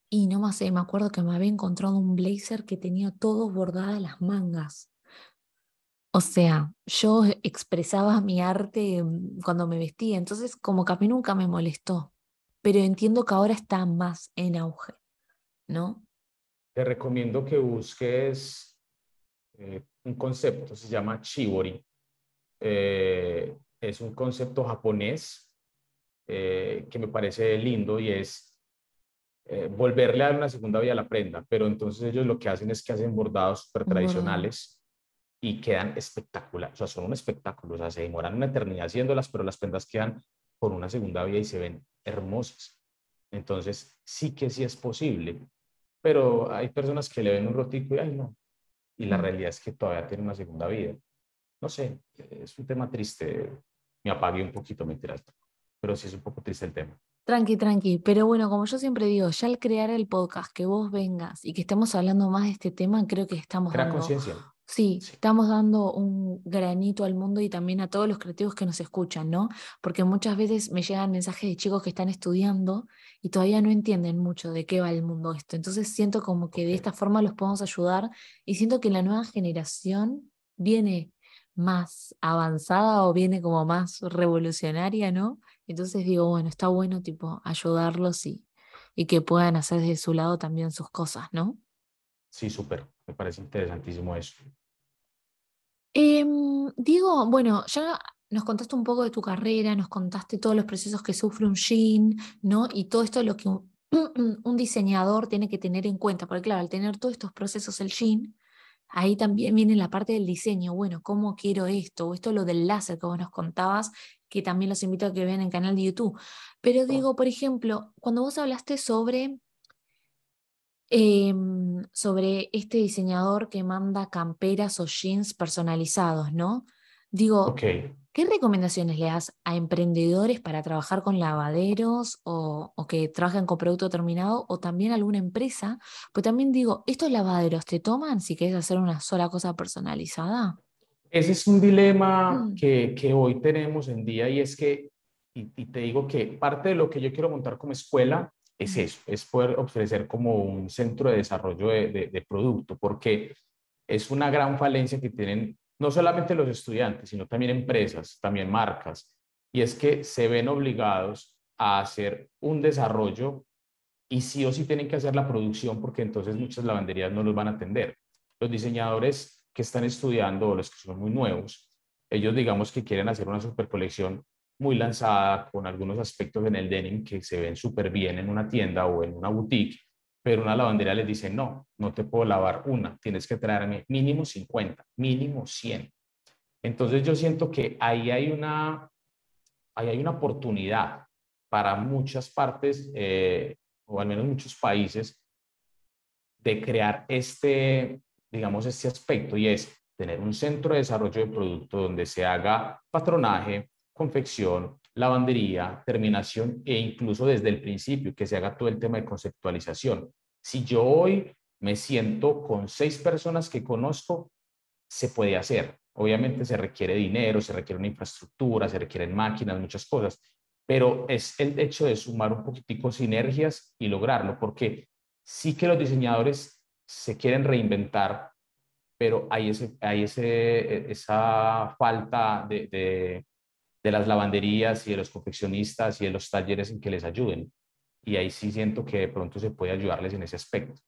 S1: y no más sé, me acuerdo que me había encontrado un blazer que tenía todo bordado las mangas. O sea, yo expresaba mi arte mm, cuando me vestía, entonces como que a mí nunca me molestó, pero entiendo que ahora está más en auge, ¿no?
S2: Te recomiendo que busques eh, un concepto, se llama Chibori. Eh, es un concepto japonés eh, que me parece lindo y es volverle a dar una segunda vida a la prenda, pero entonces ellos lo que hacen es que hacen bordados súper tradicionales y quedan espectaculares, o sea, son un espectáculo, o sea, se demoran una eternidad haciéndolas, pero las prendas quedan por una segunda vía y se ven hermosas. Entonces, sí que sí es posible, pero hay personas que le ven un rotico y, ay, no, y la realidad es que todavía tiene una segunda vida. No sé, es un tema triste, me apagué un poquito, mentiras, pero sí es un poco triste el tema.
S1: Tranqui, tranqui, pero bueno, como yo siempre digo, ya al crear el podcast, que vos vengas y que estemos hablando más de este tema, creo que estamos...
S2: Crea conciencia
S1: Sí, estamos dando un granito al mundo y también a todos los creativos que nos escuchan, ¿no? Porque muchas veces me llegan mensajes de chicos que están estudiando y todavía no entienden mucho de qué va el mundo esto. Entonces siento como que de esta forma los podemos ayudar y siento que la nueva generación viene más avanzada o viene como más revolucionaria, ¿no? Entonces digo, bueno, está bueno tipo ayudarlos y, y que puedan hacer de su lado también sus cosas, ¿no?
S2: Sí, súper, me parece interesantísimo eso.
S1: Em, digo, bueno, ya nos contaste un poco de tu carrera, nos contaste todos los procesos que sufre un jean, ¿no? Y todo esto lo que un, un, diseñador tiene que tener en cuenta, porque claro, al tener todos estos procesos el jean, ahí también viene la parte del diseño, bueno, ¿cómo quiero esto? O esto lo del láser que vos nos contabas, que también los invito a que vean en el canal de YouTube. Pero digo, por ejemplo, cuando vos hablaste sobre Em, sobre este diseñador que manda camperas o jeans personalizados, ¿no? Digo, ¿qué recomendaciones le das a emprendedores para trabajar con lavaderos o, que trabajen con producto terminado o también alguna empresa? Pues también digo, ¿estos lavaderos te toman si quieres hacer una sola cosa personalizada?
S2: Ese es un dilema mm. que, que, hoy tenemos en día y es que, y, y, te digo que parte de lo que yo quiero montar como escuela es eso, es poder ofrecer como un centro de desarrollo de, producto, porque es una gran falencia que tienen no solamente los estudiantes, sino también empresas, también marcas, y es que se ven obligados a hacer un desarrollo y sí o sí tienen que hacer la producción porque entonces muchas lavanderías no los van a atender. Los diseñadores que están estudiando o los que son muy nuevos, ellos digamos que quieren hacer una super colección muy lanzada con algunos aspectos en el denim que se ven súper bien en una tienda o en una boutique, pero una lavandería les dice, no, no te puedo lavar una, tienes que traerme mínimo 50, mínimo 100. Entonces yo siento que ahí hay una, ahí hay una oportunidad para muchas partes, eh, o al menos muchos países, de crear este, digamos, este aspecto y es tener un centro de desarrollo de producto donde se haga patronaje, confección, lavandería, terminación e incluso desde el principio que se haga todo el tema de conceptualización. Si yo hoy me siento con seis personas que conozco, se puede hacer. Obviamente se requiere dinero, se requiere una infraestructura, se requieren máquinas, muchas cosas, pero es el hecho de sumar un poquitico sinergias y lograrlo, porque sí que los diseñadores se quieren reinventar, pero hay, ese, hay ese, e, esa falta de, de las lavanderías y de los confeccionistas y de los talleres en que les ayuden. Y ahí sí siento que de pronto se puede ayudarles en ese aspecto.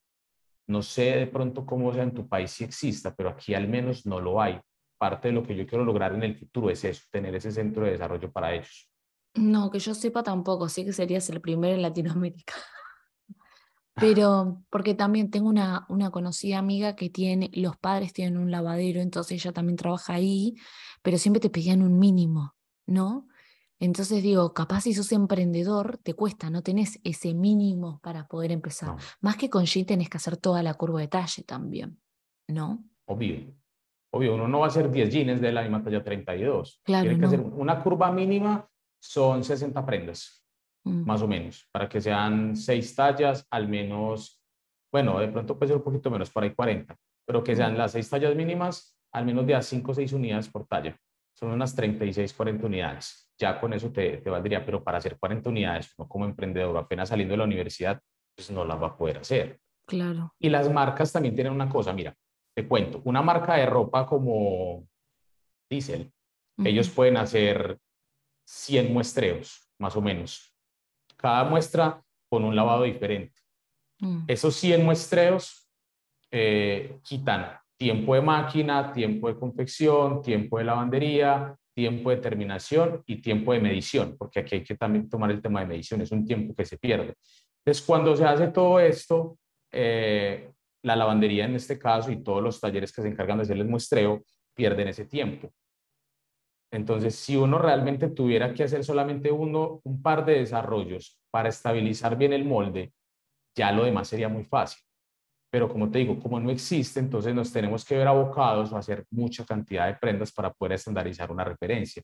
S2: No sé de pronto cómo sea en tu país si exista, pero aquí al menos no lo hay. Parte de lo que yo quiero lograr en el futuro es eso, tener ese centro de desarrollo para ellos.
S1: No, que yo sepa tampoco, sí que serías el primero en Latinoamérica. Pero porque también tengo una, una conocida amiga que tiene, los padres tienen un lavadero, entonces ella también trabaja ahí, pero siempre te pedían un mínimo. ¿No? Entonces digo, capaz si sos emprendedor, te cuesta, no tenés ese mínimo para poder empezar. Más que con G tenés que hacer toda la curva de talle también, ¿no?
S2: Obvio. Obvio, uno no va a hacer 10 jeans de la misma talla 32.
S1: Claro,
S2: Tiene
S1: que
S2: hacer una curva mínima, son 60 prendas, mm. más o menos, para que sean 6 tallas, al menos, bueno, de pronto puede ser un poquito menos, para ahí 40, pero que sean mm. las 6 tallas mínimas, al menos de a 5 o 6 unidades por talla son unas 36, 40 unidades. Ya con eso te, te valdría, pero para hacer 40 unidades, no como emprendedor apenas saliendo de la universidad, pues no las va a poder hacer.
S1: Claro.
S2: Y las marcas también tienen una cosa, mira, te cuento, una marca de ropa como Diesel, ellos pueden hacer 100 muestreos, más o menos. Cada muestra con un lavado diferente. Mm. Esos 100 muestreos eh, quitan tiempo de máquina, tiempo de confección, tiempo de lavandería, tiempo de terminación y tiempo de medición, porque aquí hay que también tomar el tema de medición, es un tiempo que se pierde. Entonces, cuando se hace todo esto, eh, la lavandería en este caso y todos los talleres que se encargan de hacer el muestreo pierden ese tiempo. Entonces, si uno realmente tuviera que hacer solamente uno, un par de desarrollos para estabilizar bien el molde, ya lo demás sería muy fácil pero como te digo, como no existe, entonces nos tenemos que ver abocados a hacer mucha cantidad de prendas para poder estandarizar una referencia.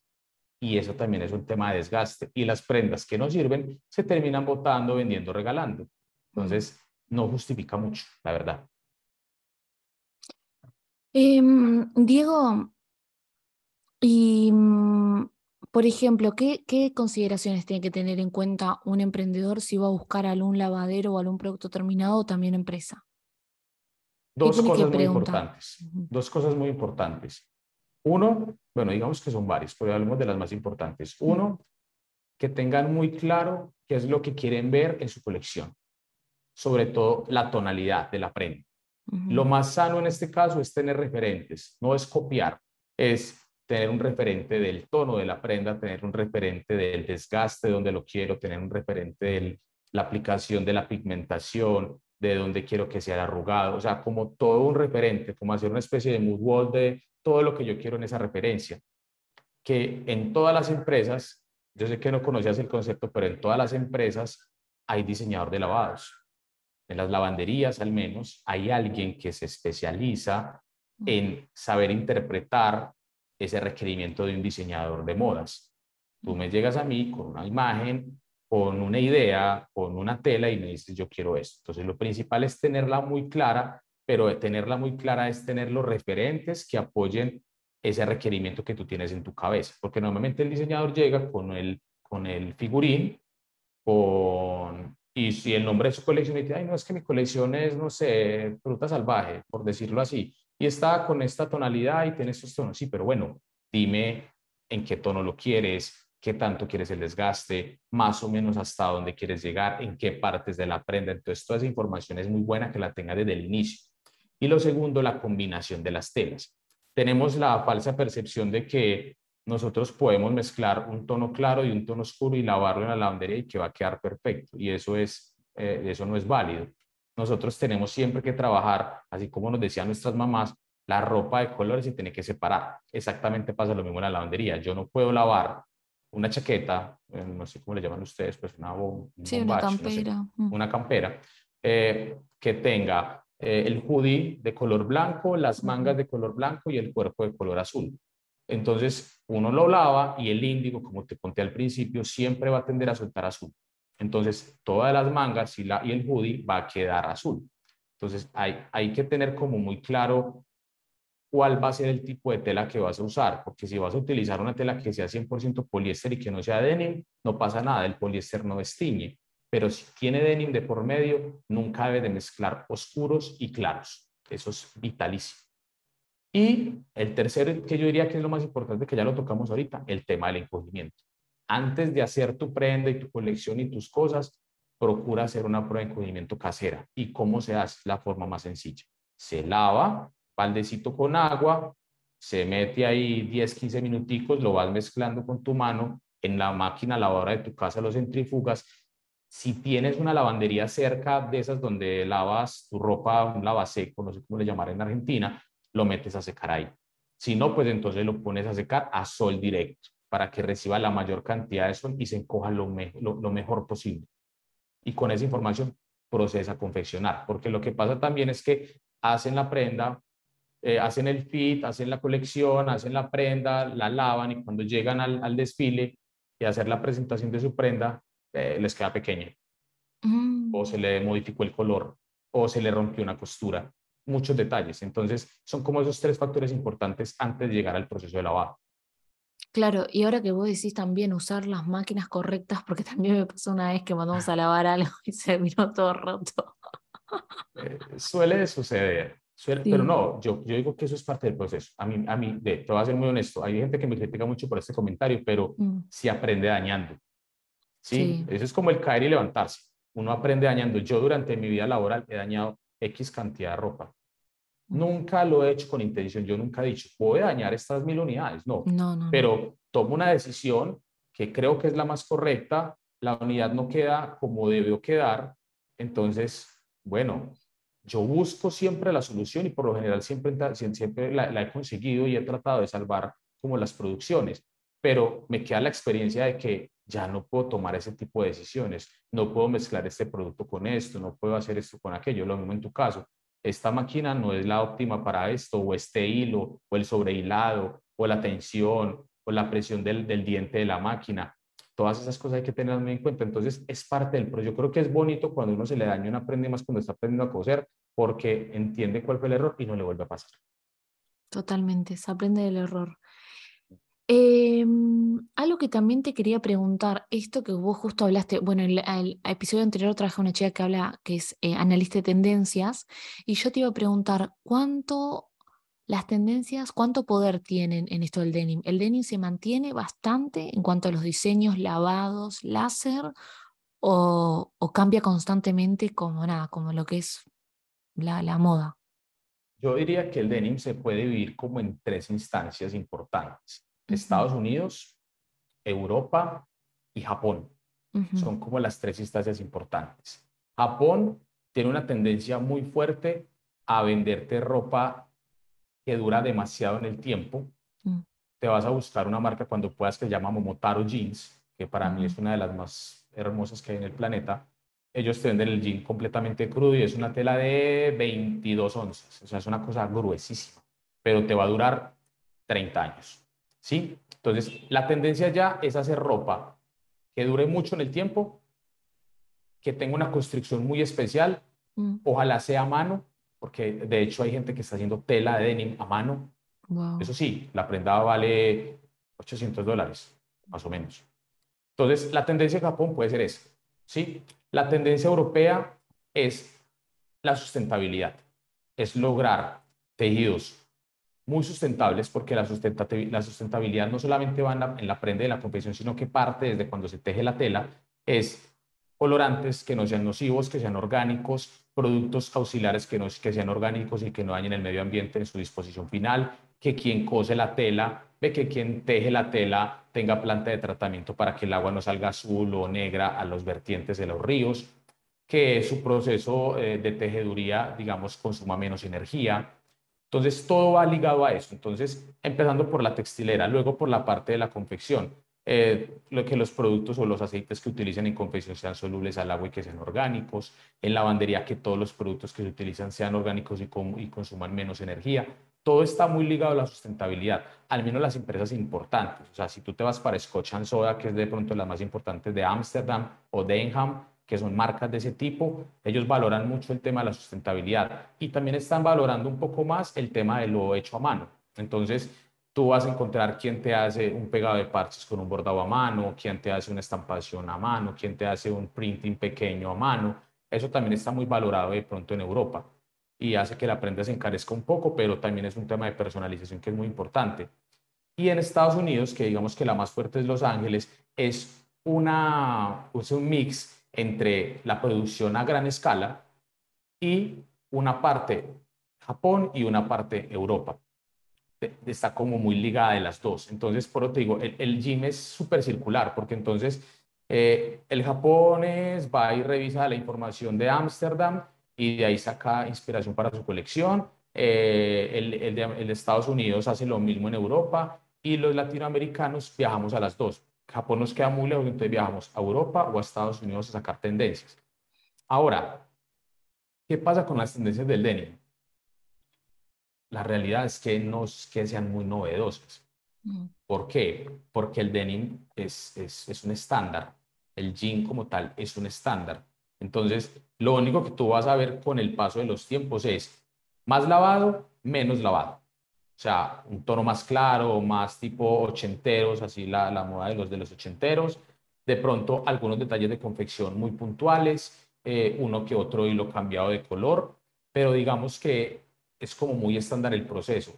S2: Y eso también es un tema de desgaste. Y las prendas que no sirven se terminan botando, vendiendo, regalando. Entonces, no justifica mucho, la verdad.
S1: Em, Diego, y mm, por ejemplo, ¿qué, consideraciones tiene que tener en cuenta un emprendedor si va a buscar algún lavadero o algún producto terminado o también empresa?
S2: Dos cosas muy importantes. Dos cosas muy importantes. Uno, bueno, digamos que son varios, pero hablemos de las más importantes. Uno, que tengan muy claro qué es lo que quieren ver en su colección, sobre todo la tonalidad de la prenda. Lo más sano en este caso es tener referentes, no es copiar, es tener un referente del tono de la prenda, tener un referente del desgaste donde lo quiero, tener un referente de la aplicación de la pigmentación, de donde quiero que sea arrugado, o sea, como todo un referente, como hacer una especie de mood wall de todo lo que yo quiero en esa referencia. Que en todas las empresas, yo sé que no conocías el concepto, pero en todas las empresas hay diseñador de lavados en las lavanderías al menos, hay alguien que se especializa en saber interpretar ese requerimiento de un diseñador de modas. Tú me llegas a mí con una imagen, con una idea, con una tela y me dices, yo quiero esto. Entonces, lo principal es tenerla muy clara, pero tenerla muy clara es tener los referentes que apoyen ese requerimiento que tú tienes en tu cabeza, porque normalmente el diseñador llega con el, con el figurín, con y si el nombre de su colección dice, ay, no, es que mi colección es, no sé, fruta salvaje, por decirlo así, y está con esta tonalidad y tiene estos tonos, sí, pero bueno, dime en qué tono lo quieres, qué tanto quieres el desgaste, más o menos hasta dónde quieres llegar, en qué partes de la prenda. Entonces, toda esa información es muy buena que la tenga desde el inicio. Y lo segundo, la combinación de las telas. Tenemos la falsa percepción de que nosotros podemos mezclar un tono claro y un tono oscuro y lavarlo en la lavandería y que va a quedar perfecto. Y eso, es, eh, eso no es válido. Nosotros tenemos siempre que trabajar, así como nos decían nuestras mamás, la ropa de colores y tiene que separar. Exactamente pasa lo mismo en la lavandería. Yo no puedo lavar una chaqueta, eh, no sé cómo le llaman ustedes, pues una,
S1: sí, una campera,
S2: una campera eh, que tenga el hoodie de color blanco, las mangas de color blanco y el cuerpo de color azul. Entonces, uno lo lava y el índigo, como te conté al principio, siempre va a tender a soltar azul. Entonces, todas las mangas y, la, y el hoodie va a quedar azul. Entonces, hay, hay que tener como muy claro cuál va a ser el tipo de tela que vas a usar, porque si vas a utilizar una tela que sea 100% poliéster y que no sea denim, no pasa nada, el poliéster no destiñe. Pero si tiene denim de por medio, nunca debe de mezclar oscuros y claros. Eso es vitalísimo. Y el tercer, que yo diría que es lo más importante, que ya lo tocamos ahorita, el tema del encogimiento. Antes de hacer tu prenda y tu colección y tus cosas, procura hacer una prueba de encogimiento casera. ¿Y cómo se hace? La forma más sencilla. Se lava, baldecito con agua, se mete ahí 10, 15 minuticos, lo vas mezclando con tu mano en la máquina lavadora de tu casa, los centrifugas. Si tienes una lavandería cerca de esas donde lavas tu ropa, un lavaseco, no sé cómo le llamar en Argentina, lo metes a secar ahí. Si no, pues entonces lo pones a secar a sol directo para que reciba la mayor cantidad de sol y se encoja lo, lo, mejor posible. Y con esa información procesa a confeccionar, porque lo que pasa también es que hacen la prenda, eh, hacen el fit, hacen la colección, hacen la prenda, la lavan y cuando llegan al, desfile y hacer la presentación de su prenda, eh, les queda pequeña. Mm. O se le modificó el color, o se le rompió una costura muchos detalles. Entonces, son como esos tres factores importantes antes de llegar al proceso de lavado.
S1: Claro, y ahora que vos decís también usar las máquinas correctas, porque también me pasó una vez que mandamos a lavar algo y se vino todo roto.
S2: Eh, suele suceder, pero no, yo, yo digo que eso es parte del proceso. A mí, a mí de, te voy a ser muy honesto, hay gente que me critica mucho por este comentario, pero mm. si aprende dañando. ¿sí? Eso es como el caer y levantarse. Uno aprende dañando. Yo durante mi vida laboral he dañado X cantidad de ropa. Nunca lo he hecho con intención, yo nunca he dicho, voy a dañar estas mil unidades, no.
S1: no, no
S2: pero tomo una decisión que creo que es la más correcta, la unidad no queda como debió quedar, entonces, bueno, yo busco siempre la solución y por lo general siempre, siempre la, la he conseguido y he tratado de salvar como las producciones, pero me queda la experiencia de que ya no puedo tomar ese tipo de decisiones, no puedo mezclar este producto con esto, no puedo hacer esto con aquello, lo mismo en tu caso, esta máquina no es la óptima para esto, o este hilo, o el sobrehilado, o la tensión, o la presión del, diente de la máquina. Todas esas cosas hay que tenerlas en cuenta. Entonces, es parte del proceso. Yo creo que es bonito cuando uno se le daña una prenda más cuando está aprendiendo a coser, porque entiende cuál fue el error y no le vuelve a pasar.
S1: Totalmente, se aprende del error. Em, algo que también te quería preguntar, esto que vos justo hablaste, bueno, en el, episodio anterior traje una chica que habla, que es eh, analista de tendencias, y yo te iba a preguntar, ¿cuánto las tendencias, cuánto poder tienen en esto del denim? ¿El denim se mantiene bastante en cuanto a los diseños, lavados, láser, o, cambia constantemente como nada, como lo que es la, la moda?
S2: Yo diría que el denim se puede vivir como en tres instancias importantes. Estados Unidos, Europa y Japón. Son como las tres instancias importantes. Japón tiene una tendencia muy fuerte a venderte ropa que dura demasiado en el tiempo. Mm. Te vas a buscar una marca cuando puedas que se llama Momotaro Jeans, que para mí es una de las más hermosas que hay en el planeta. Ellos te venden el jean completamente crudo y es una tela de 22 onzas. O sea, es una cosa gruesísima, pero te va a durar 30 años. ¿sí? Entonces, la tendencia ya es hacer ropa que dure mucho en el tiempo, que tenga una construcción muy especial, mm. ojalá sea a mano, porque de hecho hay gente que está haciendo tela de denim a mano. Eso sí, la prenda vale 800 dólares, más o menos. Entonces, la tendencia de Japón puede ser esa, ¿sí? La tendencia europea es la sustentabilidad, es lograr tejidos muy sustentables porque la, sustentabilidad no solamente va en la, prenda de la confección, sino que parte desde cuando se teje la tela, es colorantes que no sean nocivos, que sean orgánicos, productos auxiliares que, no, que sean orgánicos y que no dañen el medio ambiente en su disposición final, que quien cose la tela, ve que quien teje la tela tenga planta de tratamiento para que el agua no salga azul o negra a los vertientes de los ríos, que su proceso eh, de tejeduría, digamos, consuma menos energía, entonces, todo va ligado a eso. Entonces, empezando por la textilera, luego por la parte de la confección, eh, lo que los productos o los aceites que utilicen en confección sean solubles al agua y que sean orgánicos, en lavandería que todos los productos que se utilizan sean orgánicos y, consuman menos energía. Todo está muy ligado a la sustentabilidad, al menos las empresas importantes. O sea, si tú te vas para Scotch and Soda, que es de pronto la más importante de Ámsterdam o Denham, que son marcas de ese tipo, ellos valoran mucho el tema de la sustentabilidad y también están valorando un poco más el tema de lo hecho a mano. Entonces, tú vas a encontrar quién te hace un pegado de parches con un bordado a mano, quién te hace una estampación a mano, quién te hace un printing pequeño a mano. Eso también está muy valorado de pronto en Europa y hace que la prenda se encarezca un poco, pero también es un tema de personalización que es muy importante. Y en Estados Unidos, que digamos que la más fuerte es Los Ángeles, es, una, es un mix entre la producción a gran escala y una parte Japón y una parte Europa. Está como muy ligada de las dos. Entonces, por eso te digo, el, gym es súper circular, porque entonces eh, el japonés va y revisa la información de Ámsterdam y de ahí saca inspiración para su colección. Eh, el, el, de, el de Estados Unidos hace lo mismo en Europa y los latinoamericanos viajamos a las dos. Japón nos queda muy lejos, entonces viajamos a Europa o a Estados Unidos a sacar tendencias. Ahora, ¿qué pasa con las tendencias del denim? La realidad es que no es que sean muy novedosas. Mm. ¿Por qué? Porque el denim es, es, es un estándar. El jean como tal es un estándar. Entonces, lo único que tú vas a ver con el paso de los tiempos es más lavado, menos lavado. O sea, un tono más claro, más tipo ochenteros, así la, la moda de los de los ochenteros. De pronto, algunos detalles de confección muy puntuales, eh, uno que otro hilo cambiado de color, pero digamos que es como muy estándar el proceso.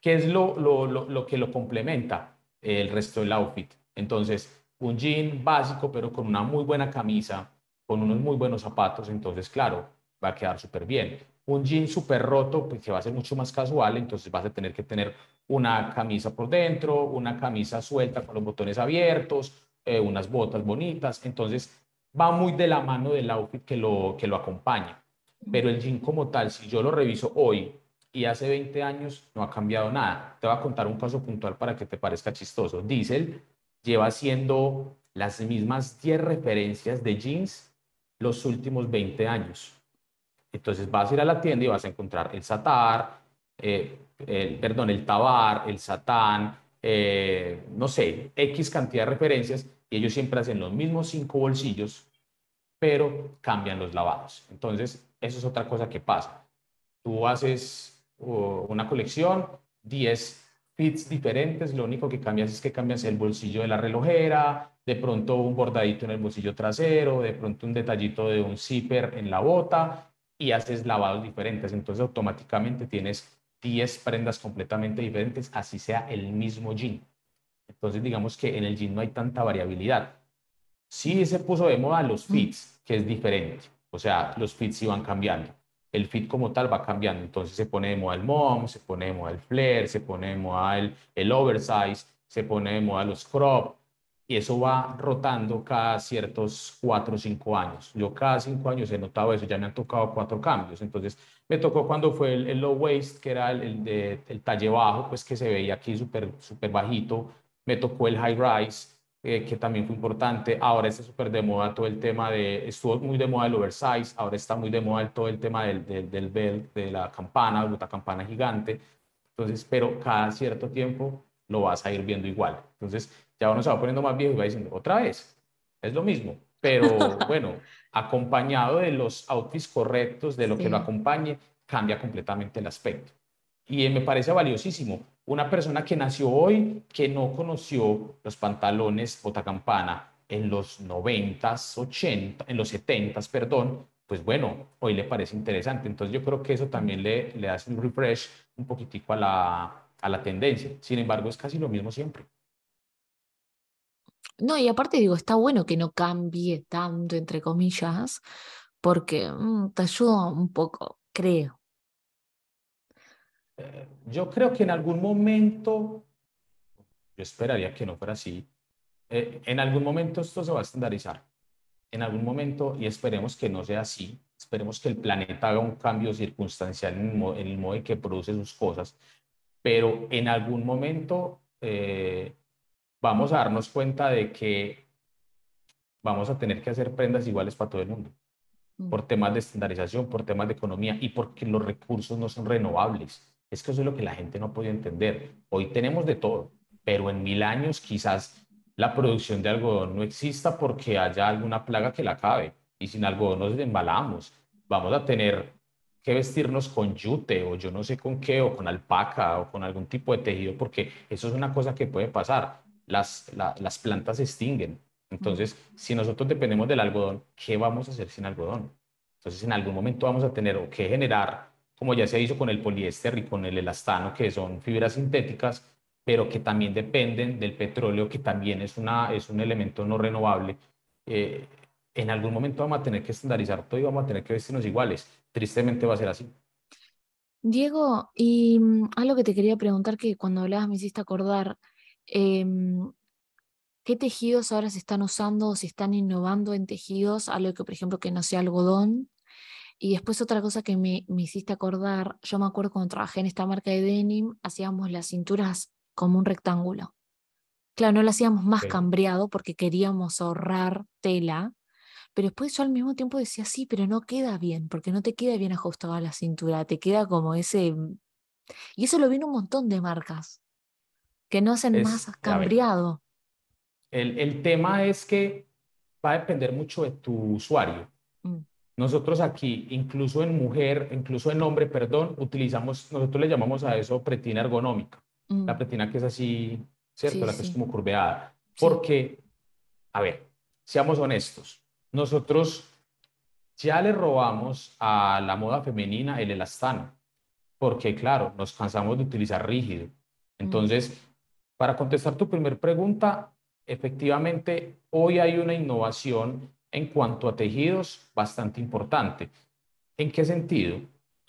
S2: ¿Qué es lo, lo, lo, lo que lo complementa? El resto del outfit. Entonces, un jean básico, pero con una muy buena camisa, con unos muy buenos zapatos, entonces, claro, va a quedar súper bien un jean súper roto, pues que va a ser mucho más casual, entonces vas a tener que tener una camisa por dentro, una camisa suelta con los botones abiertos, eh, unas botas bonitas, entonces va muy de la mano del outfit que lo, que lo acompaña. Pero el jean como tal, si yo lo reviso hoy y hace 20 años, no ha cambiado nada. Te voy a contar un caso puntual para que te parezca chistoso. Diesel lleva haciendo las mismas 10 referencias de jeans los últimos 20 años. Entonces vas a ir a la tienda y vas a encontrar el satar, eh, el, perdón, el tabar, el satán, eh, no sé, X cantidad de referencias y ellos siempre hacen los mismos cinco bolsillos, pero cambian los lavados. Entonces, eso es otra cosa que pasa. Tú haces una colección, 10 fits diferentes, lo único que cambias es que cambias el bolsillo de la relojera, de pronto un bordadito en el bolsillo trasero, de pronto un detallito de un zipper en la bota y haces lavados diferentes. Entonces automáticamente tienes 10 prendas completamente diferentes, así sea el mismo jean. Entonces digamos que en el jean no hay tanta variabilidad. Sí se puso de moda los mm. fits, que es diferente. O sea, los fits iban cambiando el fit como tal va cambiando. Entonces se pone de moda el mom, se pone de moda el flare, se pone de moda el, el oversize, se pone de moda los crop, y eso va rotando cada ciertos cuatro o cinco años. Yo cada cinco años he notado eso, ya me han tocado cuatro cambios. Entonces me tocó cuando fue el, low waist, que era el, de, el talle bajo, pues que se veía aquí súper super bajito. Me tocó el high rise, eh, que también fue importante. Ahora está súper de moda todo el tema de, estuvo muy de moda el oversize, ahora está muy de moda todo el tema del, del, del belt, de la campana, la campana gigante. Entonces, pero cada cierto tiempo lo vas a ir viendo igual. Entonces, ya uno se va poniendo más viejo y va diciendo, otra vez, es lo mismo. Pero bueno, acompañado de los outfits correctos, de lo que lo acompañe, cambia completamente el aspecto. Y me parece valiosísimo una persona que nació hoy, que no conoció los pantalones campana en los 90s, 80, en los 70s, perdón, pues bueno, hoy le parece interesante. Entonces yo creo que eso también le, le hace un refresh un poquitico a la, a la tendencia. Sin embargo, es casi lo mismo siempre.
S1: No, y aparte digo, está bueno que no cambie tanto, entre comillas, porque mm, te ayuda un poco, creo.
S2: Eh, yo creo que en algún momento, yo esperaría que no fuera así, eh, en algún momento esto se va a estandarizar. En algún momento, y esperemos que no sea así, esperemos que el planeta haga un cambio circunstancial en el, modo, en que produce sus cosas, pero en algún momento eh, vamos a darnos cuenta de que vamos a tener que hacer prendas iguales para todo el mundo, por temas de estandarización, por temas de economía y porque los recursos no son renovables. Es que eso es lo que la gente no puede entender. Hoy tenemos de todo, pero en mil años quizás la producción de algodón no exista porque haya alguna plaga que la acabe. Y sin algodón nos embalamos. Vamos a tener que vestirnos con yute o yo no sé con qué, o con alpaca o con algún tipo de tejido, porque eso es una cosa que puede pasar. Las, las plantas se extinguen. Entonces, si nosotros dependemos del algodón, ¿qué vamos a hacer sin algodón? Entonces, en algún momento vamos a tener que generar como ya se hizo con el poliéster y con el elastano, que son fibras sintéticas, pero que también dependen del petróleo, que también es, una, es un elemento no renovable. Eh, en algún momento vamos a tener que estandarizar todo y vamos a tener que vestirnos iguales. Tristemente va a ser así.
S1: Diego, y mm, algo que te quería preguntar que cuando hablabas me hiciste acordar, em, ¿qué tejidos ahora se están usando o se están innovando en tejidos? Algo que, por ejemplo, que no sea algodón y después otra cosa que me, me, hiciste acordar, yo me acuerdo cuando trabajé en esta marca de denim, hacíamos las cinturas como un rectángulo. Claro, no lo hacíamos más cambreado porque queríamos ahorrar tela, pero después yo al mismo tiempo decía, sí, pero no queda bien, porque no te queda bien ajustado a la cintura, te queda como ese... Y eso lo viene un montón de marcas, que no hacen más cambreado.
S2: El, el tema es que va a depender mucho de tu usuario. Mm. Nosotros aquí, incluso en mujer, incluso en hombre, perdón, utilizamos, nosotros le llamamos a eso pretina ergonómica. La mm. pretina que es así, ¿cierto? la que es como curveada. Porque, a ver, seamos honestos, nosotros ya le robamos a la moda femenina el elastano, porque claro, nos cansamos de utilizar rígido. Mm. Entonces, para contestar tu primer pregunta, efectivamente, hoy hay una innovación en cuanto a tejidos bastante importante. ¿En qué sentido?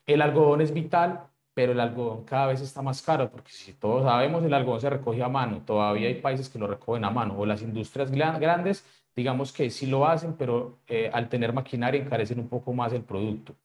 S2: El algodón es vital, pero el algodón cada vez está más caro, porque si todos sabemos, el algodón se recoge a mano, todavía hay países que lo recogen a mano, o las industrias grandes, digamos que sí lo hacen, pero eh, al tener maquinaria encarecen un poco más el producto.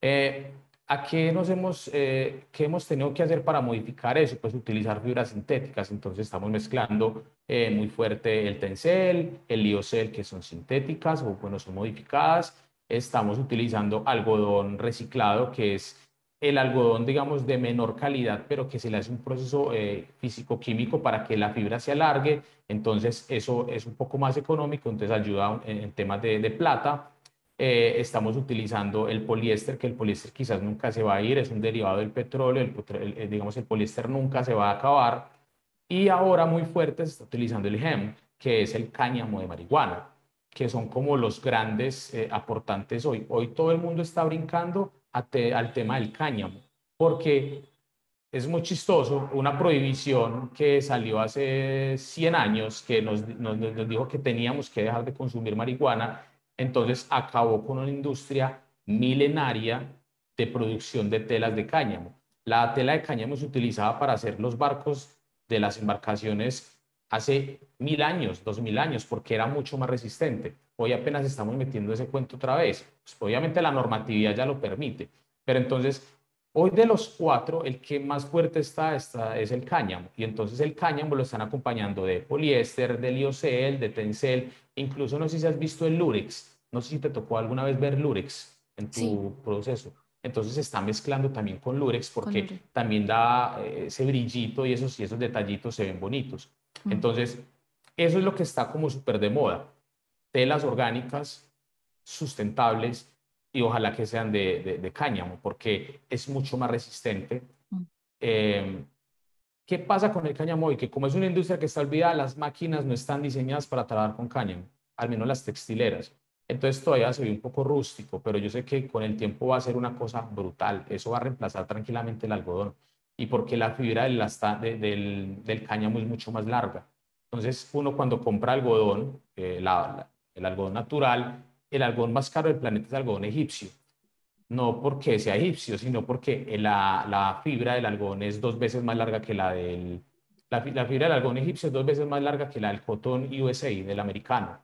S2: Eh, ¿A qué nos hemos, eh, qué hemos tenido que hacer para modificar eso? Pues utilizar fibras sintéticas. Entonces estamos mezclando eh, muy fuerte el tencel, el liocel, que son sintéticas o bueno, son modificadas. Estamos utilizando algodón reciclado, que es el algodón, digamos, de menor calidad, pero que se le hace un proceso eh, físico-químico para que la fibra se alargue. Entonces eso es un poco más económico, entonces ayuda en, temas de, de plata eh, estamos utilizando el poliéster, que el poliéster quizás nunca se va a ir, es un derivado del petróleo, el, digamos el poliéster nunca se va a acabar. Y ahora muy fuerte se está utilizando el hemp, que es el cáñamo de marihuana, que son como los grandes eh, aportantes hoy. Hoy todo el mundo está brincando al tema del cáñamo, porque es muy chistoso, una prohibición que salió hace 100 años, que nos, nos, nos dijo que teníamos que dejar de consumir marihuana, entonces acabó con una industria milenaria de producción de telas de cáñamo. La tela de cáñamo se utilizaba para hacer los barcos de las embarcaciones hace mil años, dos mil años, porque era mucho más resistente. Hoy apenas estamos metiendo ese cuento otra vez. Pues, obviamente la normatividad ya lo permite, pero entonces hoy de los cuatro, el que más fuerte está, está es el cáñamo. Y entonces el cáñamo lo están acompañando de poliéster, de liocel, de tencel, incluso no sé si has visto el lurex. No sé si te tocó alguna vez ver lurex en tu proceso. Entonces se está mezclando también con lurex porque también da eh, ese brillito y esos, y esos detallitos se ven bonitos. Entonces, eso es lo que está como súper de moda. Telas orgánicas, sustentables y ojalá que sean de, cáñamo porque es mucho más resistente. Em, ¿Qué pasa con el cáñamo hoy? Que como es una industria que está olvidada, las máquinas no están diseñadas para trabajar con cáñamo, al menos las textileras. Entonces todavía se ve un poco rústico, pero yo sé que con el tiempo va a ser una cosa brutal. Eso va a reemplazar tranquilamente el algodón. Y porque la fibra del, del, del cáñamo es mucho más larga. Entonces uno cuando compra algodón, eh, el algodón natural, el algodón más caro del planeta es el algodón egipcio. No porque sea egipcio, sino porque la, la fibra del algodón es dos veces más larga que la del... La, la, fibra del algodón egipcio es dos veces más larga que la del cotón USA, del americano.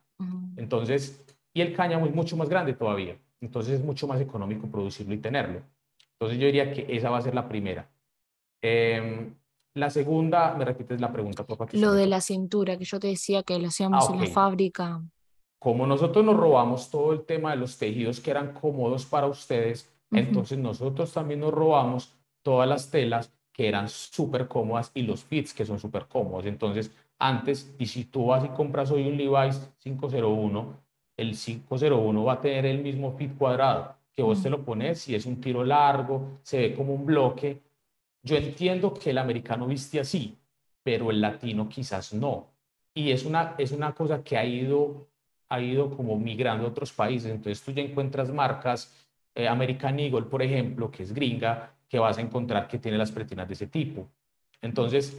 S2: Entonces, y el cáñamo es mucho más grande todavía. Entonces es mucho más económico producirlo y tenerlo. Entonces yo diría que esa va a ser la primera. Em, la segunda, me repites la pregunta,
S1: por favor. Lo de la cintura, que yo te decía que lo hacíamos ah, en la fábrica.
S2: Como nosotros nos robamos todo el tema de los tejidos que eran cómodos para ustedes, entonces nosotros también nos robamos todas las telas que eran súper cómodas y los fits que son súper cómodos. Entonces, antes, y si tú vas y compras hoy un Levi's 501, el 501 va a tener el mismo fit cuadrado, que vos te lo pones, si es un tiro largo, se ve como un bloque. Yo entiendo que el americano viste así, pero el latino quizás no. Y es una, es una cosa que ha ido, ha ido como migrando a otros países. Entonces tú ya encuentras marcas, eh, American Eagle, por ejemplo, que es gringa, que vas a encontrar que tiene las pretinas de ese tipo. Entonces,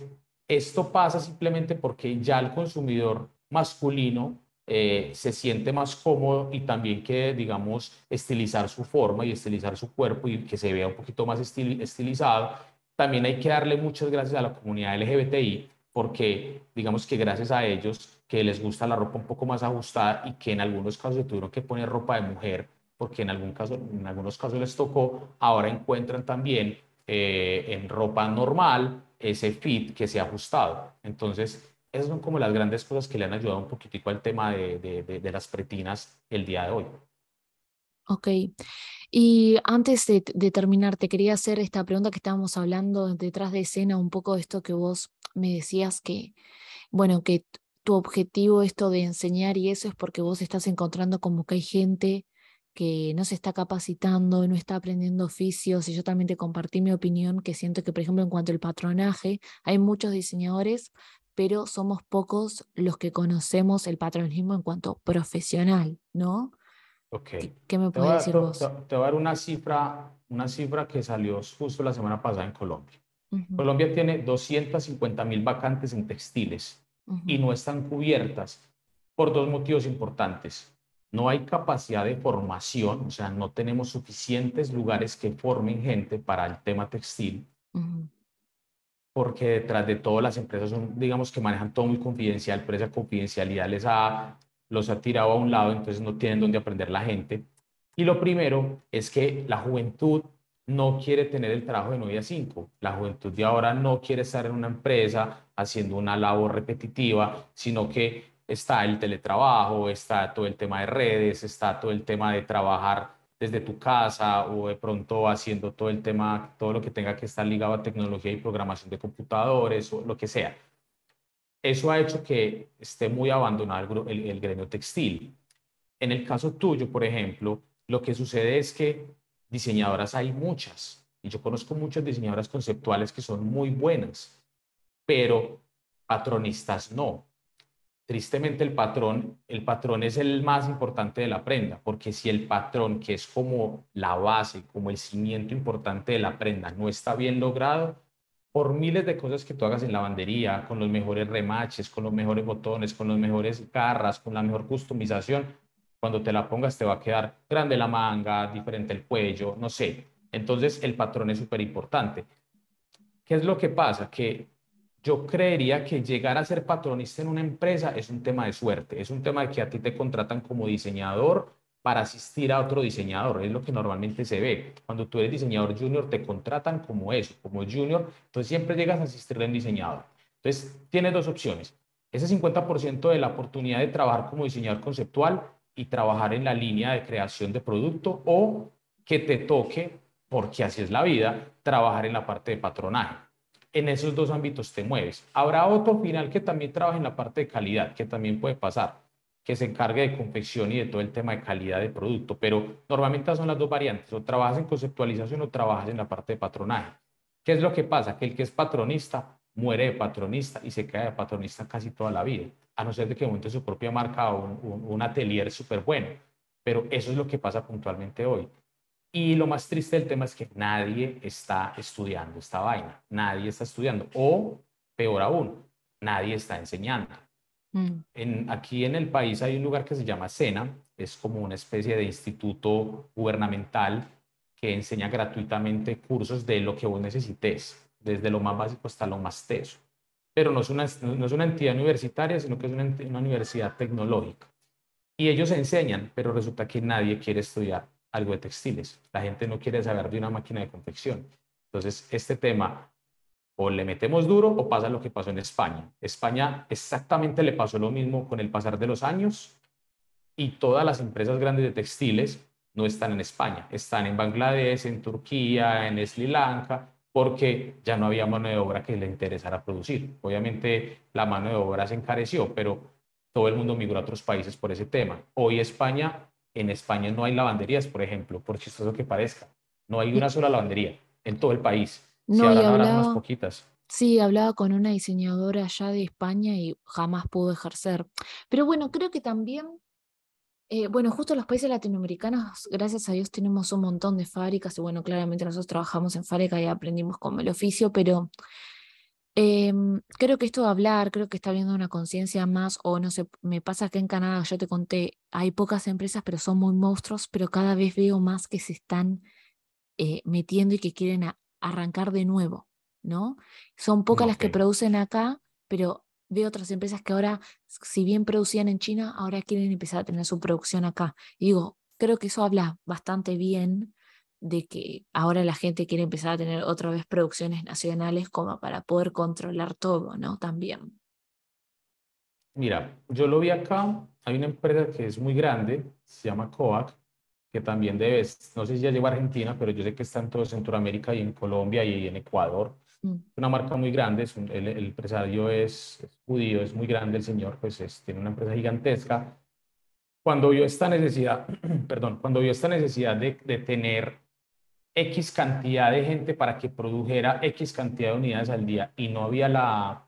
S2: esto pasa simplemente porque ya el consumidor masculino eh, se siente más cómodo y también que, digamos, estilizar su forma y estilizar su cuerpo y que se vea un poquito más estilizado. También hay que darle muchas gracias a la comunidad LGBTI porque, digamos que gracias a ellos, que les gusta la ropa un poco más ajustada y que en algunos casos se tuvieron que poner ropa de mujer porque en, algún caso, en algunos casos les tocó, ahora encuentran también eh, en ropa normal ese fit que se ha ajustado. Entonces, esas son como las grandes cosas que le han ayudado un poquitico al tema de, de, las pretinas el día de hoy.
S1: Ok. Y antes de, de, terminar, te quería hacer esta pregunta que estábamos hablando detrás de escena, un poco de esto que vos me decías que, bueno, que tu objetivo esto de enseñar y eso es porque vos estás encontrando como que hay gente que no se está capacitando, no está aprendiendo oficios, y yo también te compartí mi opinión, que siento que, por ejemplo, en cuanto al patronaje, hay muchos diseñadores, pero somos pocos los que conocemos el patronismo en cuanto profesional, ¿no?
S2: Ok.
S1: ¿Qué, me puedes decir vos?
S2: Te, voy a dar una cifra, una cifra que salió justo la semana pasada en Colombia. Colombia tiene 250 mil vacantes en textiles y no están cubiertas por dos motivos importantes. No hay capacidad de formación, o sea, no tenemos suficientes lugares que formen gente para el tema textil porque detrás de todo las empresas son, digamos, que manejan todo muy confidencial, pero esa confidencialidad les ha, los ha tirado a un lado, entonces no tienen dónde aprender la gente. Y lo primero es que la juventud no quiere tener el trabajo de 9 a 5. La juventud de ahora no quiere estar en una empresa haciendo una labor repetitiva, sino que está el teletrabajo, está todo el tema de redes, está todo el tema de trabajar desde tu casa o de pronto haciendo todo el tema, todo lo que tenga que estar ligado a tecnología y programación de computadores o lo que sea. Eso ha hecho que esté muy abandonado el, gremio textil. En el caso tuyo, por ejemplo, lo que sucede es que diseñadoras hay muchas, y yo conozco muchas diseñadoras conceptuales que son muy buenas, pero patronistas no. Tristemente el patrón, el patrón es el más importante de la prenda, porque si el patrón, que es como la base, como el cimiento importante de la prenda, no está bien logrado, por miles de cosas que tú hagas en lavandería, con los mejores remaches, con los mejores botones, con los mejores garras, con la mejor customización, cuando te la pongas te va a quedar grande la manga, diferente el cuello, no sé. Entonces el patrón es súper importante. ¿Qué es lo que pasa? Que yo creería que llegar a ser patronista en una empresa es un tema de suerte, es un tema de que a ti te contratan como diseñador para asistir a otro diseñador, es lo que normalmente se ve. Cuando tú eres diseñador junior, te contratan como eso, como junior, entonces siempre llegas a asistirle a un diseñador. Entonces, tienes dos opciones. Ese 50% de la oportunidad de trabajar como diseñador conceptual y trabajar en la línea de creación de producto o que te toque, porque así es la vida, trabajar en la parte de patronaje en esos dos ámbitos te mueves. Habrá otro final que también trabaje en la parte de calidad, que también puede pasar, que se encargue de confección y de todo el tema de calidad de producto, pero normalmente son las dos variantes, o trabajas en conceptualización o trabajas en la parte de patronaje. ¿Qué es lo que pasa? Que el que es patronista muere de patronista y se queda de patronista casi toda la vida, a no ser de que monte su propia marca o un, un atelier súper bueno. Pero eso es lo que pasa puntualmente hoy. Y lo más triste del tema es que nadie está estudiando esta vaina, nadie está estudiando, o peor aún, nadie está enseñando. Mm. En, aquí en el país hay un lugar que se llama SENA, es como una especie de instituto gubernamental que enseña gratuitamente cursos de lo que vos necesites, desde lo más básico hasta lo más teso. Pero no es una, no es una entidad universitaria, sino que es una, una universidad tecnológica. Y ellos enseñan, pero resulta que nadie quiere estudiar algo de textiles. La gente no quiere saber de una máquina de confección. Entonces, este tema o le metemos duro o pasa lo que pasó en España. España exactamente le pasó lo mismo con el pasar de los años y todas las empresas grandes de textiles no están en España, están en Bangladesh, en Turquía, en Sri Lanka, porque ya no había mano de obra que le interesara producir. Obviamente la mano de obra se encareció, pero todo el mundo migró a otros países por ese tema. Hoy España en España no hay lavanderías, por ejemplo, por chistoso que parezca. No hay una sola lavandería en todo el país.
S1: No, y hablaba, unas poquitas. Sí, hablaba con una diseñadora allá de España y jamás pudo ejercer. Pero bueno, creo que también, eh, bueno, justo los países latinoamericanos, gracias a Dios, tenemos un montón de fábricas y bueno, claramente nosotros trabajamos en fábrica y aprendimos como el oficio, pero Em, creo que esto de hablar, creo que está habiendo una conciencia más, o no sé, me pasa que en Canadá, yo te conté, hay pocas empresas, pero son muy monstruos, pero cada vez veo más que se están eh, metiendo y que quieren arrancar de nuevo, ¿no? Son pocas las que producen acá, pero veo otras empresas que ahora, si bien producían en China, ahora quieren empezar a tener su producción acá. Digo, creo que eso habla bastante bien de que ahora la gente quiere empezar a tener otra vez producciones nacionales como para poder controlar todo, ¿no? También.
S2: Mira, yo lo vi acá, hay una empresa que es muy grande, se llama COAC, que también debe, no sé si ya llegó a Argentina, pero yo sé que está en todo Centroamérica y en Colombia y en Ecuador. Mm. Es una marca muy grande, el, empresario es, judío, es muy grande el señor, pues tiene una empresa gigantesca. Cuando vio esta necesidad, perdón, cuando vio esta necesidad de, de tener X cantidad de gente para que produjera X cantidad de unidades al día y no había la,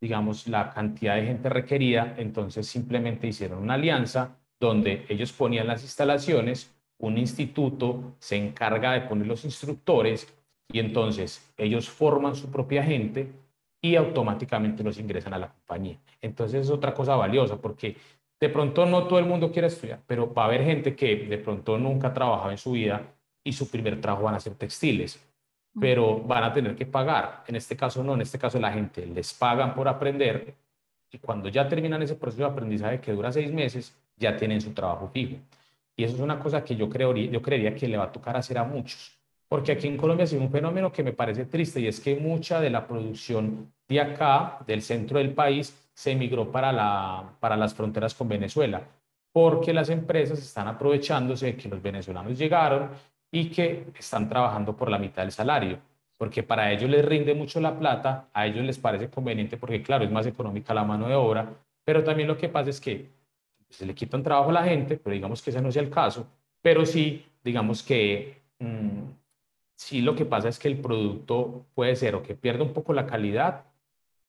S2: digamos, la cantidad de gente requerida, entonces simplemente hicieron una alianza donde ellos ponían las instalaciones, un instituto se encarga de poner los instructores y entonces ellos forman su propia gente y automáticamente los ingresan a la compañía. Entonces es otra cosa valiosa porque de pronto no todo el mundo quiere estudiar, pero va a haber gente que de pronto nunca ha trabajado en su vida y su primer trabajo van a ser textiles, pero van a tener que pagar. En este caso no, en este caso la gente les pagan por aprender y cuando ya terminan ese proceso de aprendizaje que dura seis meses, ya tienen su trabajo fijo. Y eso es una cosa que yo, creo, yo creería que le va a tocar hacer a muchos. Porque aquí en Colombia hay un fenómeno que me parece triste y es que mucha de la producción de acá, del centro del país, se emigró para, la, para las fronteras con Venezuela, porque las empresas están aprovechándose de que los venezolanos llegaron y que están trabajando por la mitad del salario, porque para ellos les rinde mucho la plata, a ellos les parece conveniente porque claro, es más económica la mano de obra, pero también lo que pasa es que se le quitan trabajo a la gente, pero digamos que ese no sea el caso, pero sí, digamos que mm, sí lo que pasa es que el producto puede ser o que pierde un poco la calidad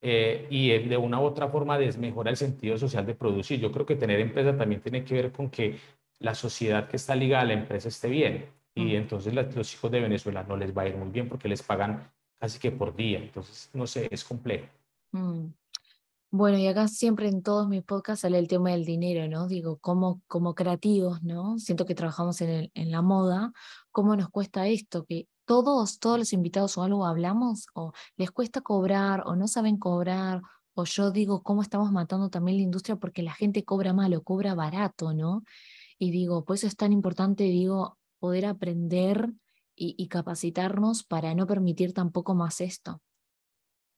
S2: eh, y de una u otra forma desmejora el sentido social de producir. Yo creo que tener empresa también tiene que ver con que la sociedad que está ligada a la empresa esté bien. Y entonces los hijos de Venezuela no les va a ir muy bien porque les pagan casi que por día. Entonces, no sé, es complejo. Mm.
S1: Bueno, y acá siempre en todos mis podcasts sale el tema del dinero, ¿no? Digo, como, como creativos, ¿no? Siento que trabajamos en, el, en la moda, ¿cómo nos cuesta esto? Que todos, todos los invitados o algo hablamos, o les cuesta cobrar, o no saben cobrar, o yo digo, ¿cómo estamos matando también la industria? Porque la gente cobra mal o cobra barato, ¿no? Y digo, pues eso es tan importante, digo, poder aprender y, y capacitarnos para no permitir tampoco más esto.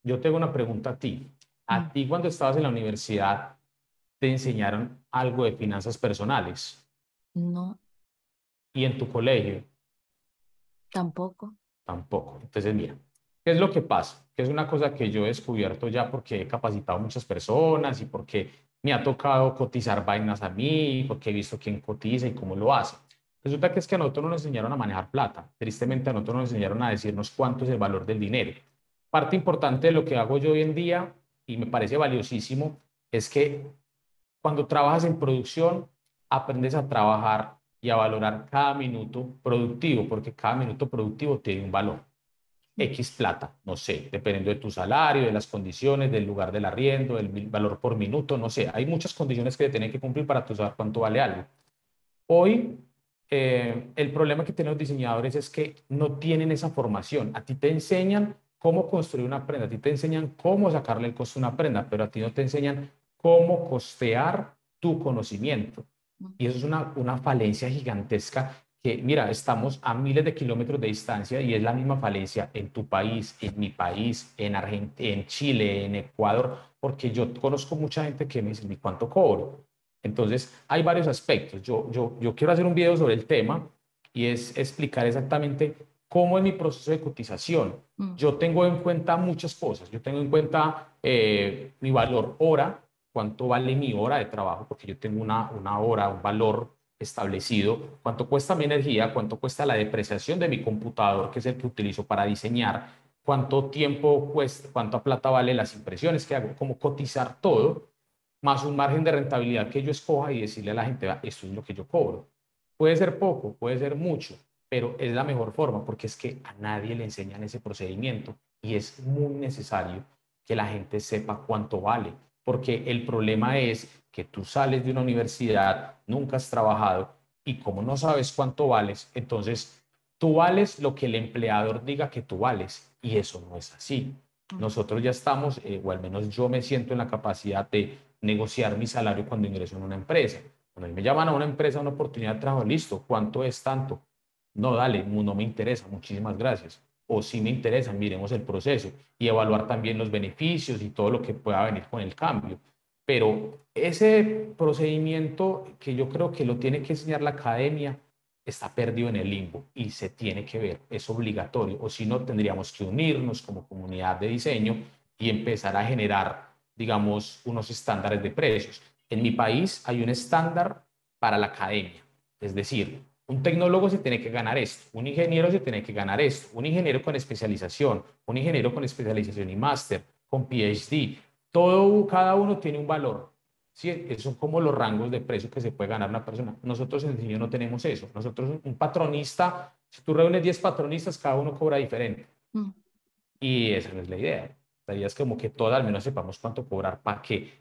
S2: Yo tengo una pregunta a ti. ¿A mm. ti cuando estabas en la universidad te enseñaron algo de finanzas personales?
S1: No.
S2: ¿Y en tu colegio?
S1: Tampoco.
S2: Tampoco. Entonces, mira, ¿qué es lo que pasa? Que es una cosa que yo he descubierto ya porque he capacitado a muchas personas y porque me ha tocado cotizar vainas a mí, porque he visto quién cotiza y cómo lo hace. Resulta que es que a nosotros nos enseñaron a manejar plata. Tristemente a nosotros nos enseñaron a decirnos cuánto es el valor del dinero. Parte importante de lo que hago yo hoy en día y me parece valiosísimo es que cuando trabajas en producción, aprendes a trabajar y a valorar cada minuto productivo, porque cada minuto productivo tiene un valor. X plata, no sé, dependiendo de tu salario, de las condiciones, del lugar del arriendo, del valor por minuto, no sé. Hay muchas condiciones que tienen que cumplir para tú saber cuánto vale algo. Hoy, eh, el problema que tienen los diseñadores es que no tienen esa formación. A ti te enseñan cómo construir una prenda, a ti te enseñan cómo sacarle el costo a una prenda, pero a ti no te enseñan cómo costear tu conocimiento. Y eso es una, una falencia gigantesca que, mira, estamos a miles de kilómetros de distancia y es la misma falencia en tu país, en mi país, en Argentina, en Chile, en Ecuador, porque yo conozco mucha gente que me dice, ¿y cuánto cobro? Entonces, hay varios aspectos. Yo, yo, yo quiero hacer un video sobre el tema y es explicar exactamente ¿Cómo es mi proceso de cotización? Mm. Yo tengo en cuenta muchas cosas. Yo tengo en cuenta eh, mi valor hora, cuánto vale mi hora de trabajo, porque yo tengo una, una hora, un valor establecido, cuánto cuesta mi energía, cuánto cuesta la depreciación de mi computador, que es el que utilizo para diseñar, cuánto tiempo cuesta, cuánta plata vale las impresiones que hago, cómo cotizar todo, más un margen de rentabilidad que yo escoja y decirle a la gente, esto es lo que yo cobro. Puede ser poco, puede ser mucho, pero es la mejor forma porque es que a nadie le enseñan ese procedimiento y es muy necesario que la gente sepa cuánto vale, porque el problema es que tú sales de una universidad, nunca has trabajado y como no sabes cuánto vales, entonces tú vales lo que el empleador diga que tú vales y eso no es así. Nosotros ya estamos, eh, o al menos yo me siento en la capacidad de negociar mi salario cuando ingreso en una empresa. Cuando me llaman a una empresa, una oportunidad de trabajo, listo, ¿cuánto es tanto? no, dale, no me interesa, muchísimas gracias. O si me interesa, miremos el proceso y evaluar también los beneficios y todo lo que pueda venir con el cambio. Pero ese procedimiento que yo creo que lo tiene que enseñar la academia está perdido en el limbo y se tiene que ver, es obligatorio, o si no tendríamos que unirnos como comunidad de diseño y empezar a generar, digamos, unos estándares de precios. En mi país hay un estándar para la academia, es decir, un tecnólogo se tiene que ganar esto, un ingeniero se tiene que ganar esto, un ingeniero con especialización, un ingeniero con especialización y máster, con PhD. Todo, cada uno tiene un valor. ¿sí? Esos son como los rangos de precio que se puede ganar una persona. Nosotros en el diseño no tenemos eso. Nosotros, un patronista, si tú reúnes 10 patronistas, cada uno cobra diferente. Mm. Y esa no es la idea. La idea es como que todos al menos sepamos cuánto cobrar para que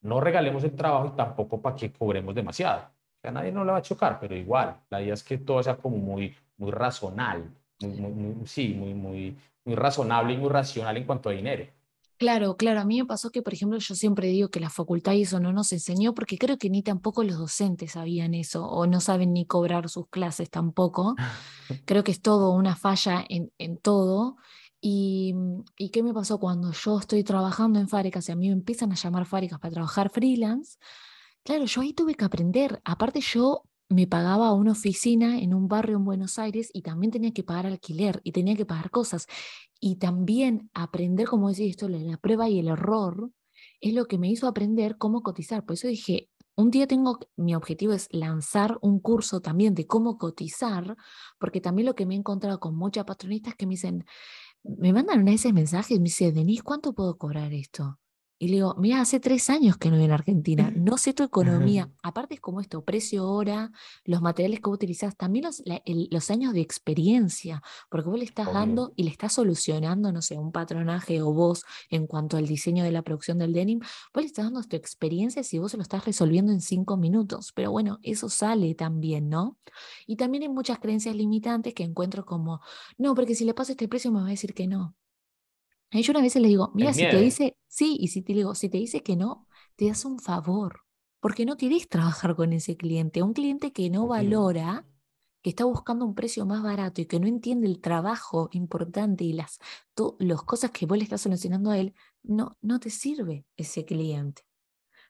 S2: no regalemos el trabajo y tampoco para que cobremos demasiado a nadie no le va a chocar, pero igual, la idea es que todo sea como muy, muy razonable, muy, sí, muy, muy, muy razonable y muy racional en cuanto a dinero.
S1: Claro, claro, a mí me pasó que, por ejemplo, yo siempre digo que la facultad eso no nos enseñó porque creo que ni tampoco los docentes sabían eso o no saben ni cobrar sus clases tampoco. creo que es todo una falla en, en todo. Y, ¿Y qué me pasó cuando yo estoy trabajando en fábricas y a mí me empiezan a llamar fábricas para trabajar freelance? Claro, yo ahí tuve que aprender. Aparte yo me pagaba una oficina en un barrio en Buenos Aires y también tenía que pagar alquiler y tenía que pagar cosas. Y también aprender, como decía esto, la prueba y el error es lo que me hizo aprender cómo cotizar. Por eso dije, un día tengo, mi objetivo es lanzar un curso también de cómo cotizar, porque también lo que me he encontrado con muchas patronistas que me dicen, me mandan de esos mensajes me dice, Denise, ¿cuánto puedo cobrar esto? Y le digo, mira, hace tres años que no vivo en Argentina, no sé tu economía. Aparte es como esto, precio hora, los materiales que vos utilizás, también los, los años de experiencia, porque vos le estás dando y le estás solucionando, no sé, un patronaje o vos en cuanto al diseño de la producción del denim, vos le estás dando tu experiencia si vos se lo estás resolviendo en cinco minutos. Pero bueno, eso sale también, ¿no? Y también hay muchas creencias limitantes que encuentro como, no, porque si le paso este precio me va a decir que no. Y yo una vez le digo, mira, si te dice sí, y si te digo, si te dice que no, te das un favor, porque no querés trabajar con ese cliente. Un cliente que no valora, que está buscando un precio más barato y que no entiende el trabajo importante y las, las cosas que vos le estás solucionando a él, no, no te sirve ese cliente.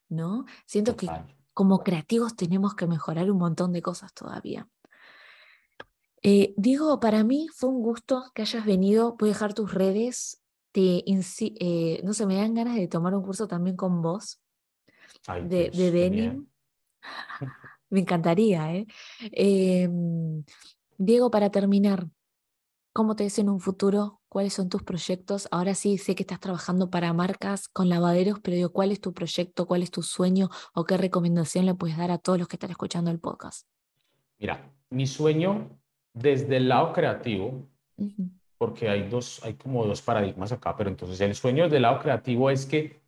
S1: ¿No? Siento que como creativos tenemos que mejorar un montón de cosas todavía. Eh, Diego, para mí fue un gusto que hayas venido. Voy a dejar tus redes te eh, no sé, me dan ganas de tomar un curso también con vos de, de denim. Me encantaría, ¿eh? Em, Diego, para terminar, ¿cómo te ves en un futuro? ¿Cuáles son tus proyectos? Ahora sí sé que estás trabajando para marcas con lavaderos, pero digo, ¿cuál es tu proyecto? ¿Cuál es tu sueño? ¿O qué recomendación le puedes dar a todos los que están escuchando el podcast?
S2: Mira, mi sueño desde el lado creativo porque hay dos, hay como dos paradigmas acá, pero entonces el sueño del lado creativo es que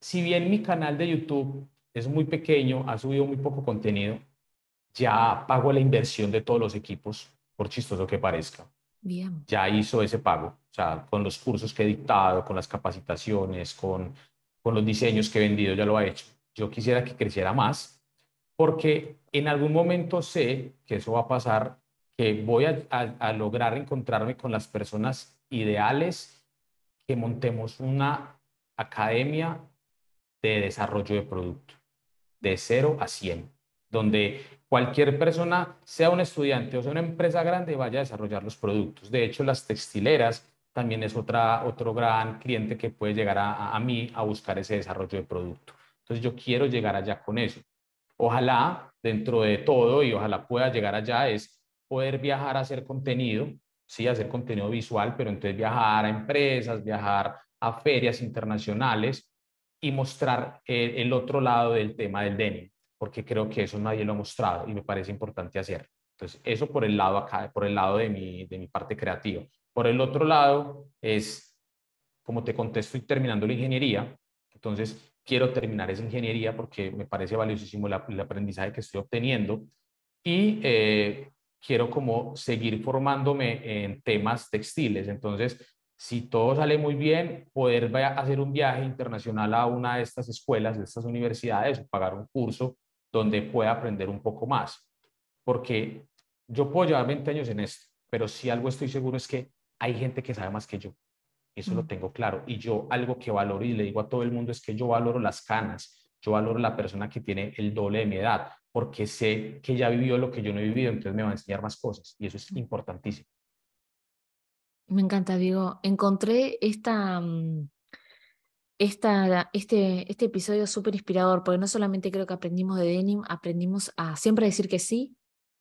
S2: si bien mi canal de YouTube es muy pequeño, ha subido muy poco contenido, ya pago la inversión de todos los equipos, por chistoso que parezca.
S1: Bien.
S2: Ya hizo ese pago, o sea, con los cursos que he dictado, con las capacitaciones, con, con los diseños que he vendido, ya lo ha hecho. Yo quisiera que creciera más, porque en algún momento sé que eso va a pasar que voy a, lograr encontrarme con las personas ideales, que montemos una academia de desarrollo de producto, de 0 a 100, donde cualquier persona, sea un estudiante o sea una empresa grande, vaya a desarrollar los productos. De hecho, las textileras también es otra, otro gran cliente que puede llegar a, a mí a buscar ese desarrollo de producto. Entonces, yo quiero llegar allá con eso. Ojalá, dentro de todo, y ojalá pueda llegar allá, es poder viajar a hacer contenido, sí, hacer contenido visual, pero entonces viajar a empresas, viajar a ferias internacionales y mostrar el, otro lado del tema del denim, porque creo que eso nadie lo ha mostrado y me parece importante hacer. Entonces, eso por el lado acá, por el lado de mi, de mi parte creativa. Por el otro lado es, como te contesto, estoy terminando la ingeniería, entonces quiero terminar esa ingeniería porque me parece valiosísimo el, aprendizaje que estoy obteniendo y eh, quiero como seguir formándome en temas textiles. Entonces, si todo sale muy bien, poder hacer un viaje internacional a una de estas escuelas, de estas universidades, o pagar un curso donde pueda aprender un poco más. Porque yo puedo llevar 20 años en esto, pero si algo estoy seguro es que hay gente que sabe más que yo. Eso lo tengo claro. Y yo algo que valoro y le digo a todo el mundo es que yo valoro las canas, yo valoro la persona que tiene el doble de mi edad porque sé que ya vivió lo que yo no he vivido, entonces me va a enseñar más cosas y eso es importantísimo.
S1: Me encanta, Diego. Encontré esta, mm, esta, este, este episodio súper inspirador, porque no solamente creo que aprendimos de denim, aprendimos a siempre decir que sí,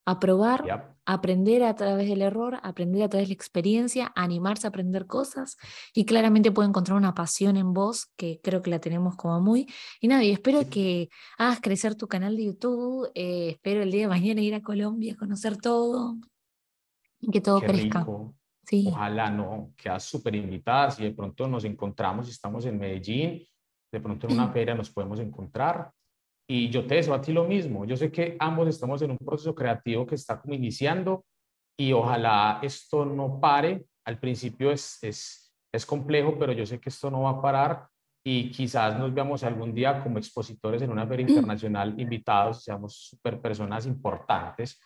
S1: a probar, aprender a través del error, aprender a través de la experiencia, animarse a aprender cosas y claramente puedo encontrar una pasión en vos que creo que la tenemos como muy. Y nada, y espero que hagas crecer tu canal de YouTube, eh, espero el día de mañana ir a Colombia, conocer todo y que todo crezca.
S2: Sí. Ojalá no, quedas súper invitada. Si de pronto nos encontramos y estamos en Medellín, de pronto en una feria nos podemos encontrar. Y yo te deseo a ti lo mismo. Yo sé que ambos estamos en un proceso creativo que está como iniciando y ojalá esto no pare. Al principio es, es, es complejo, pero yo sé que esto no va a parar y quizás nos veamos algún día como expositores en una feria mm. internacional invitados, seamos super personas importantes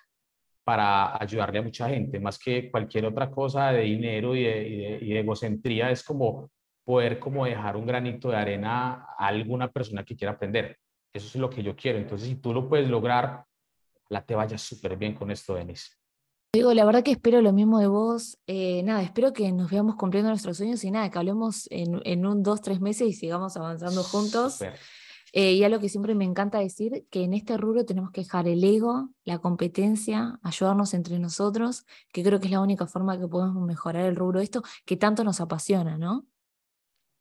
S2: para ayudarle a mucha gente, más que cualquier otra cosa de dinero y de, y de, y de egocentría, es como poder como dejar un granito de arena a alguna persona que quiera aprender. Eso es lo que yo quiero. Entonces, si tú lo puedes lograr, la te vaya súper bien con esto, Denis.
S1: Digo, la verdad que espero lo mismo de vos. Eh, nada, espero que nos veamos cumpliendo nuestros sueños y nada, que hablemos en, en un, dos, tres meses y sigamos avanzando juntos. Eh, y algo que siempre me encanta decir, que en este rubro tenemos que dejar el ego, la competencia, ayudarnos entre nosotros, que creo que es la única forma que podemos mejorar el rubro esto, que tanto nos apasiona, ¿no?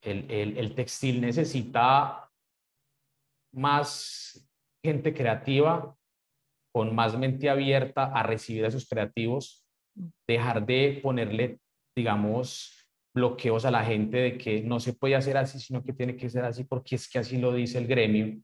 S2: El, el textil necesita más gente creativa, con más mente abierta a recibir a esos creativos, dejar de ponerle, digamos, bloqueos a la gente de que no se puede hacer así, sino que tiene que ser así porque es que así lo dice el gremio.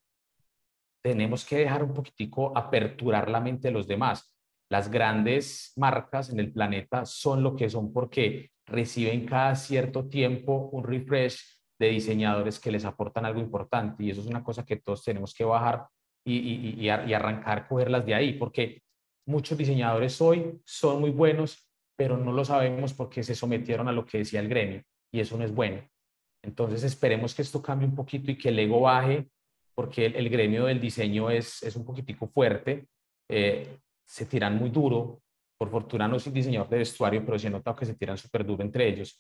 S2: Tenemos que dejar un poquitico aperturar la mente de los demás. Las grandes marcas en el planeta son lo que son porque reciben cada cierto tiempo un refresh de diseñadores que les aportan algo importante y eso es una cosa que todos tenemos que bajar y, y, y, arrancar, cogerlas de ahí, porque muchos diseñadores hoy son muy buenos, pero no lo sabemos porque se sometieron a lo que decía el gremio y eso no es bueno. Entonces esperemos que esto cambie un poquito y que el ego baje, porque el, gremio del diseño es, es un poquitico fuerte, eh, se tiran muy duro, por fortuna no soy diseñador de vestuario, pero sí he que se tiran súper duro entre ellos,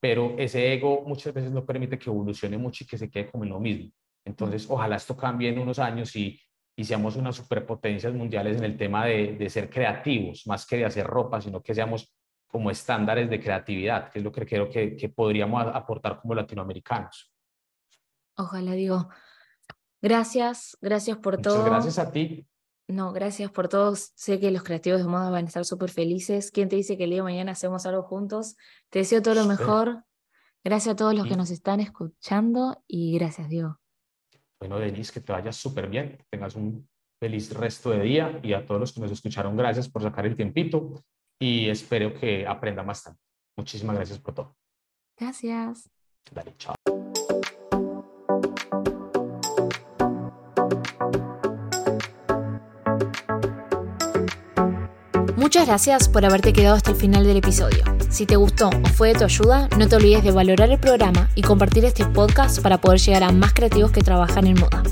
S2: pero ese ego muchas veces no permite que evolucione mucho y que se quede como en lo mismo. Entonces, ojalá esto cambie en unos años y, y seamos unas superpotencias mundiales en el tema de, de, ser creativos, más que de hacer ropa, sino que seamos como estándares de creatividad, que es lo que creo que, que podríamos aportar como latinoamericanos.
S1: Ojalá, digo. Gracias, gracias por todo.
S2: Muchas gracias a ti.
S1: No, gracias por todo. Sé que los creativos de moda van a estar súper felices. ¿Quién te dice que el día de mañana hacemos algo juntos? Te deseo todo lo mejor. Gracias a todos los que nos están escuchando y gracias, Diego.
S2: Bueno, Denise, que te vayas súper bien, que tengas un feliz resto de día y a todos los que nos escucharon, gracias por sacar el tiempito y espero que aprenda bastante. Muchísimas gracias por todo.
S1: Gracias.
S2: Dale, chao.
S1: Gracias por haberte quedado hasta el final del episodio. Si te gustó o fue de tu ayuda, no te olvides de valorar el programa y compartir este podcast para poder llegar a más creativos que trabajan en moda.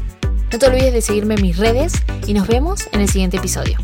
S1: No te olvides de seguirme en mis redes y nos vemos en el siguiente episodio.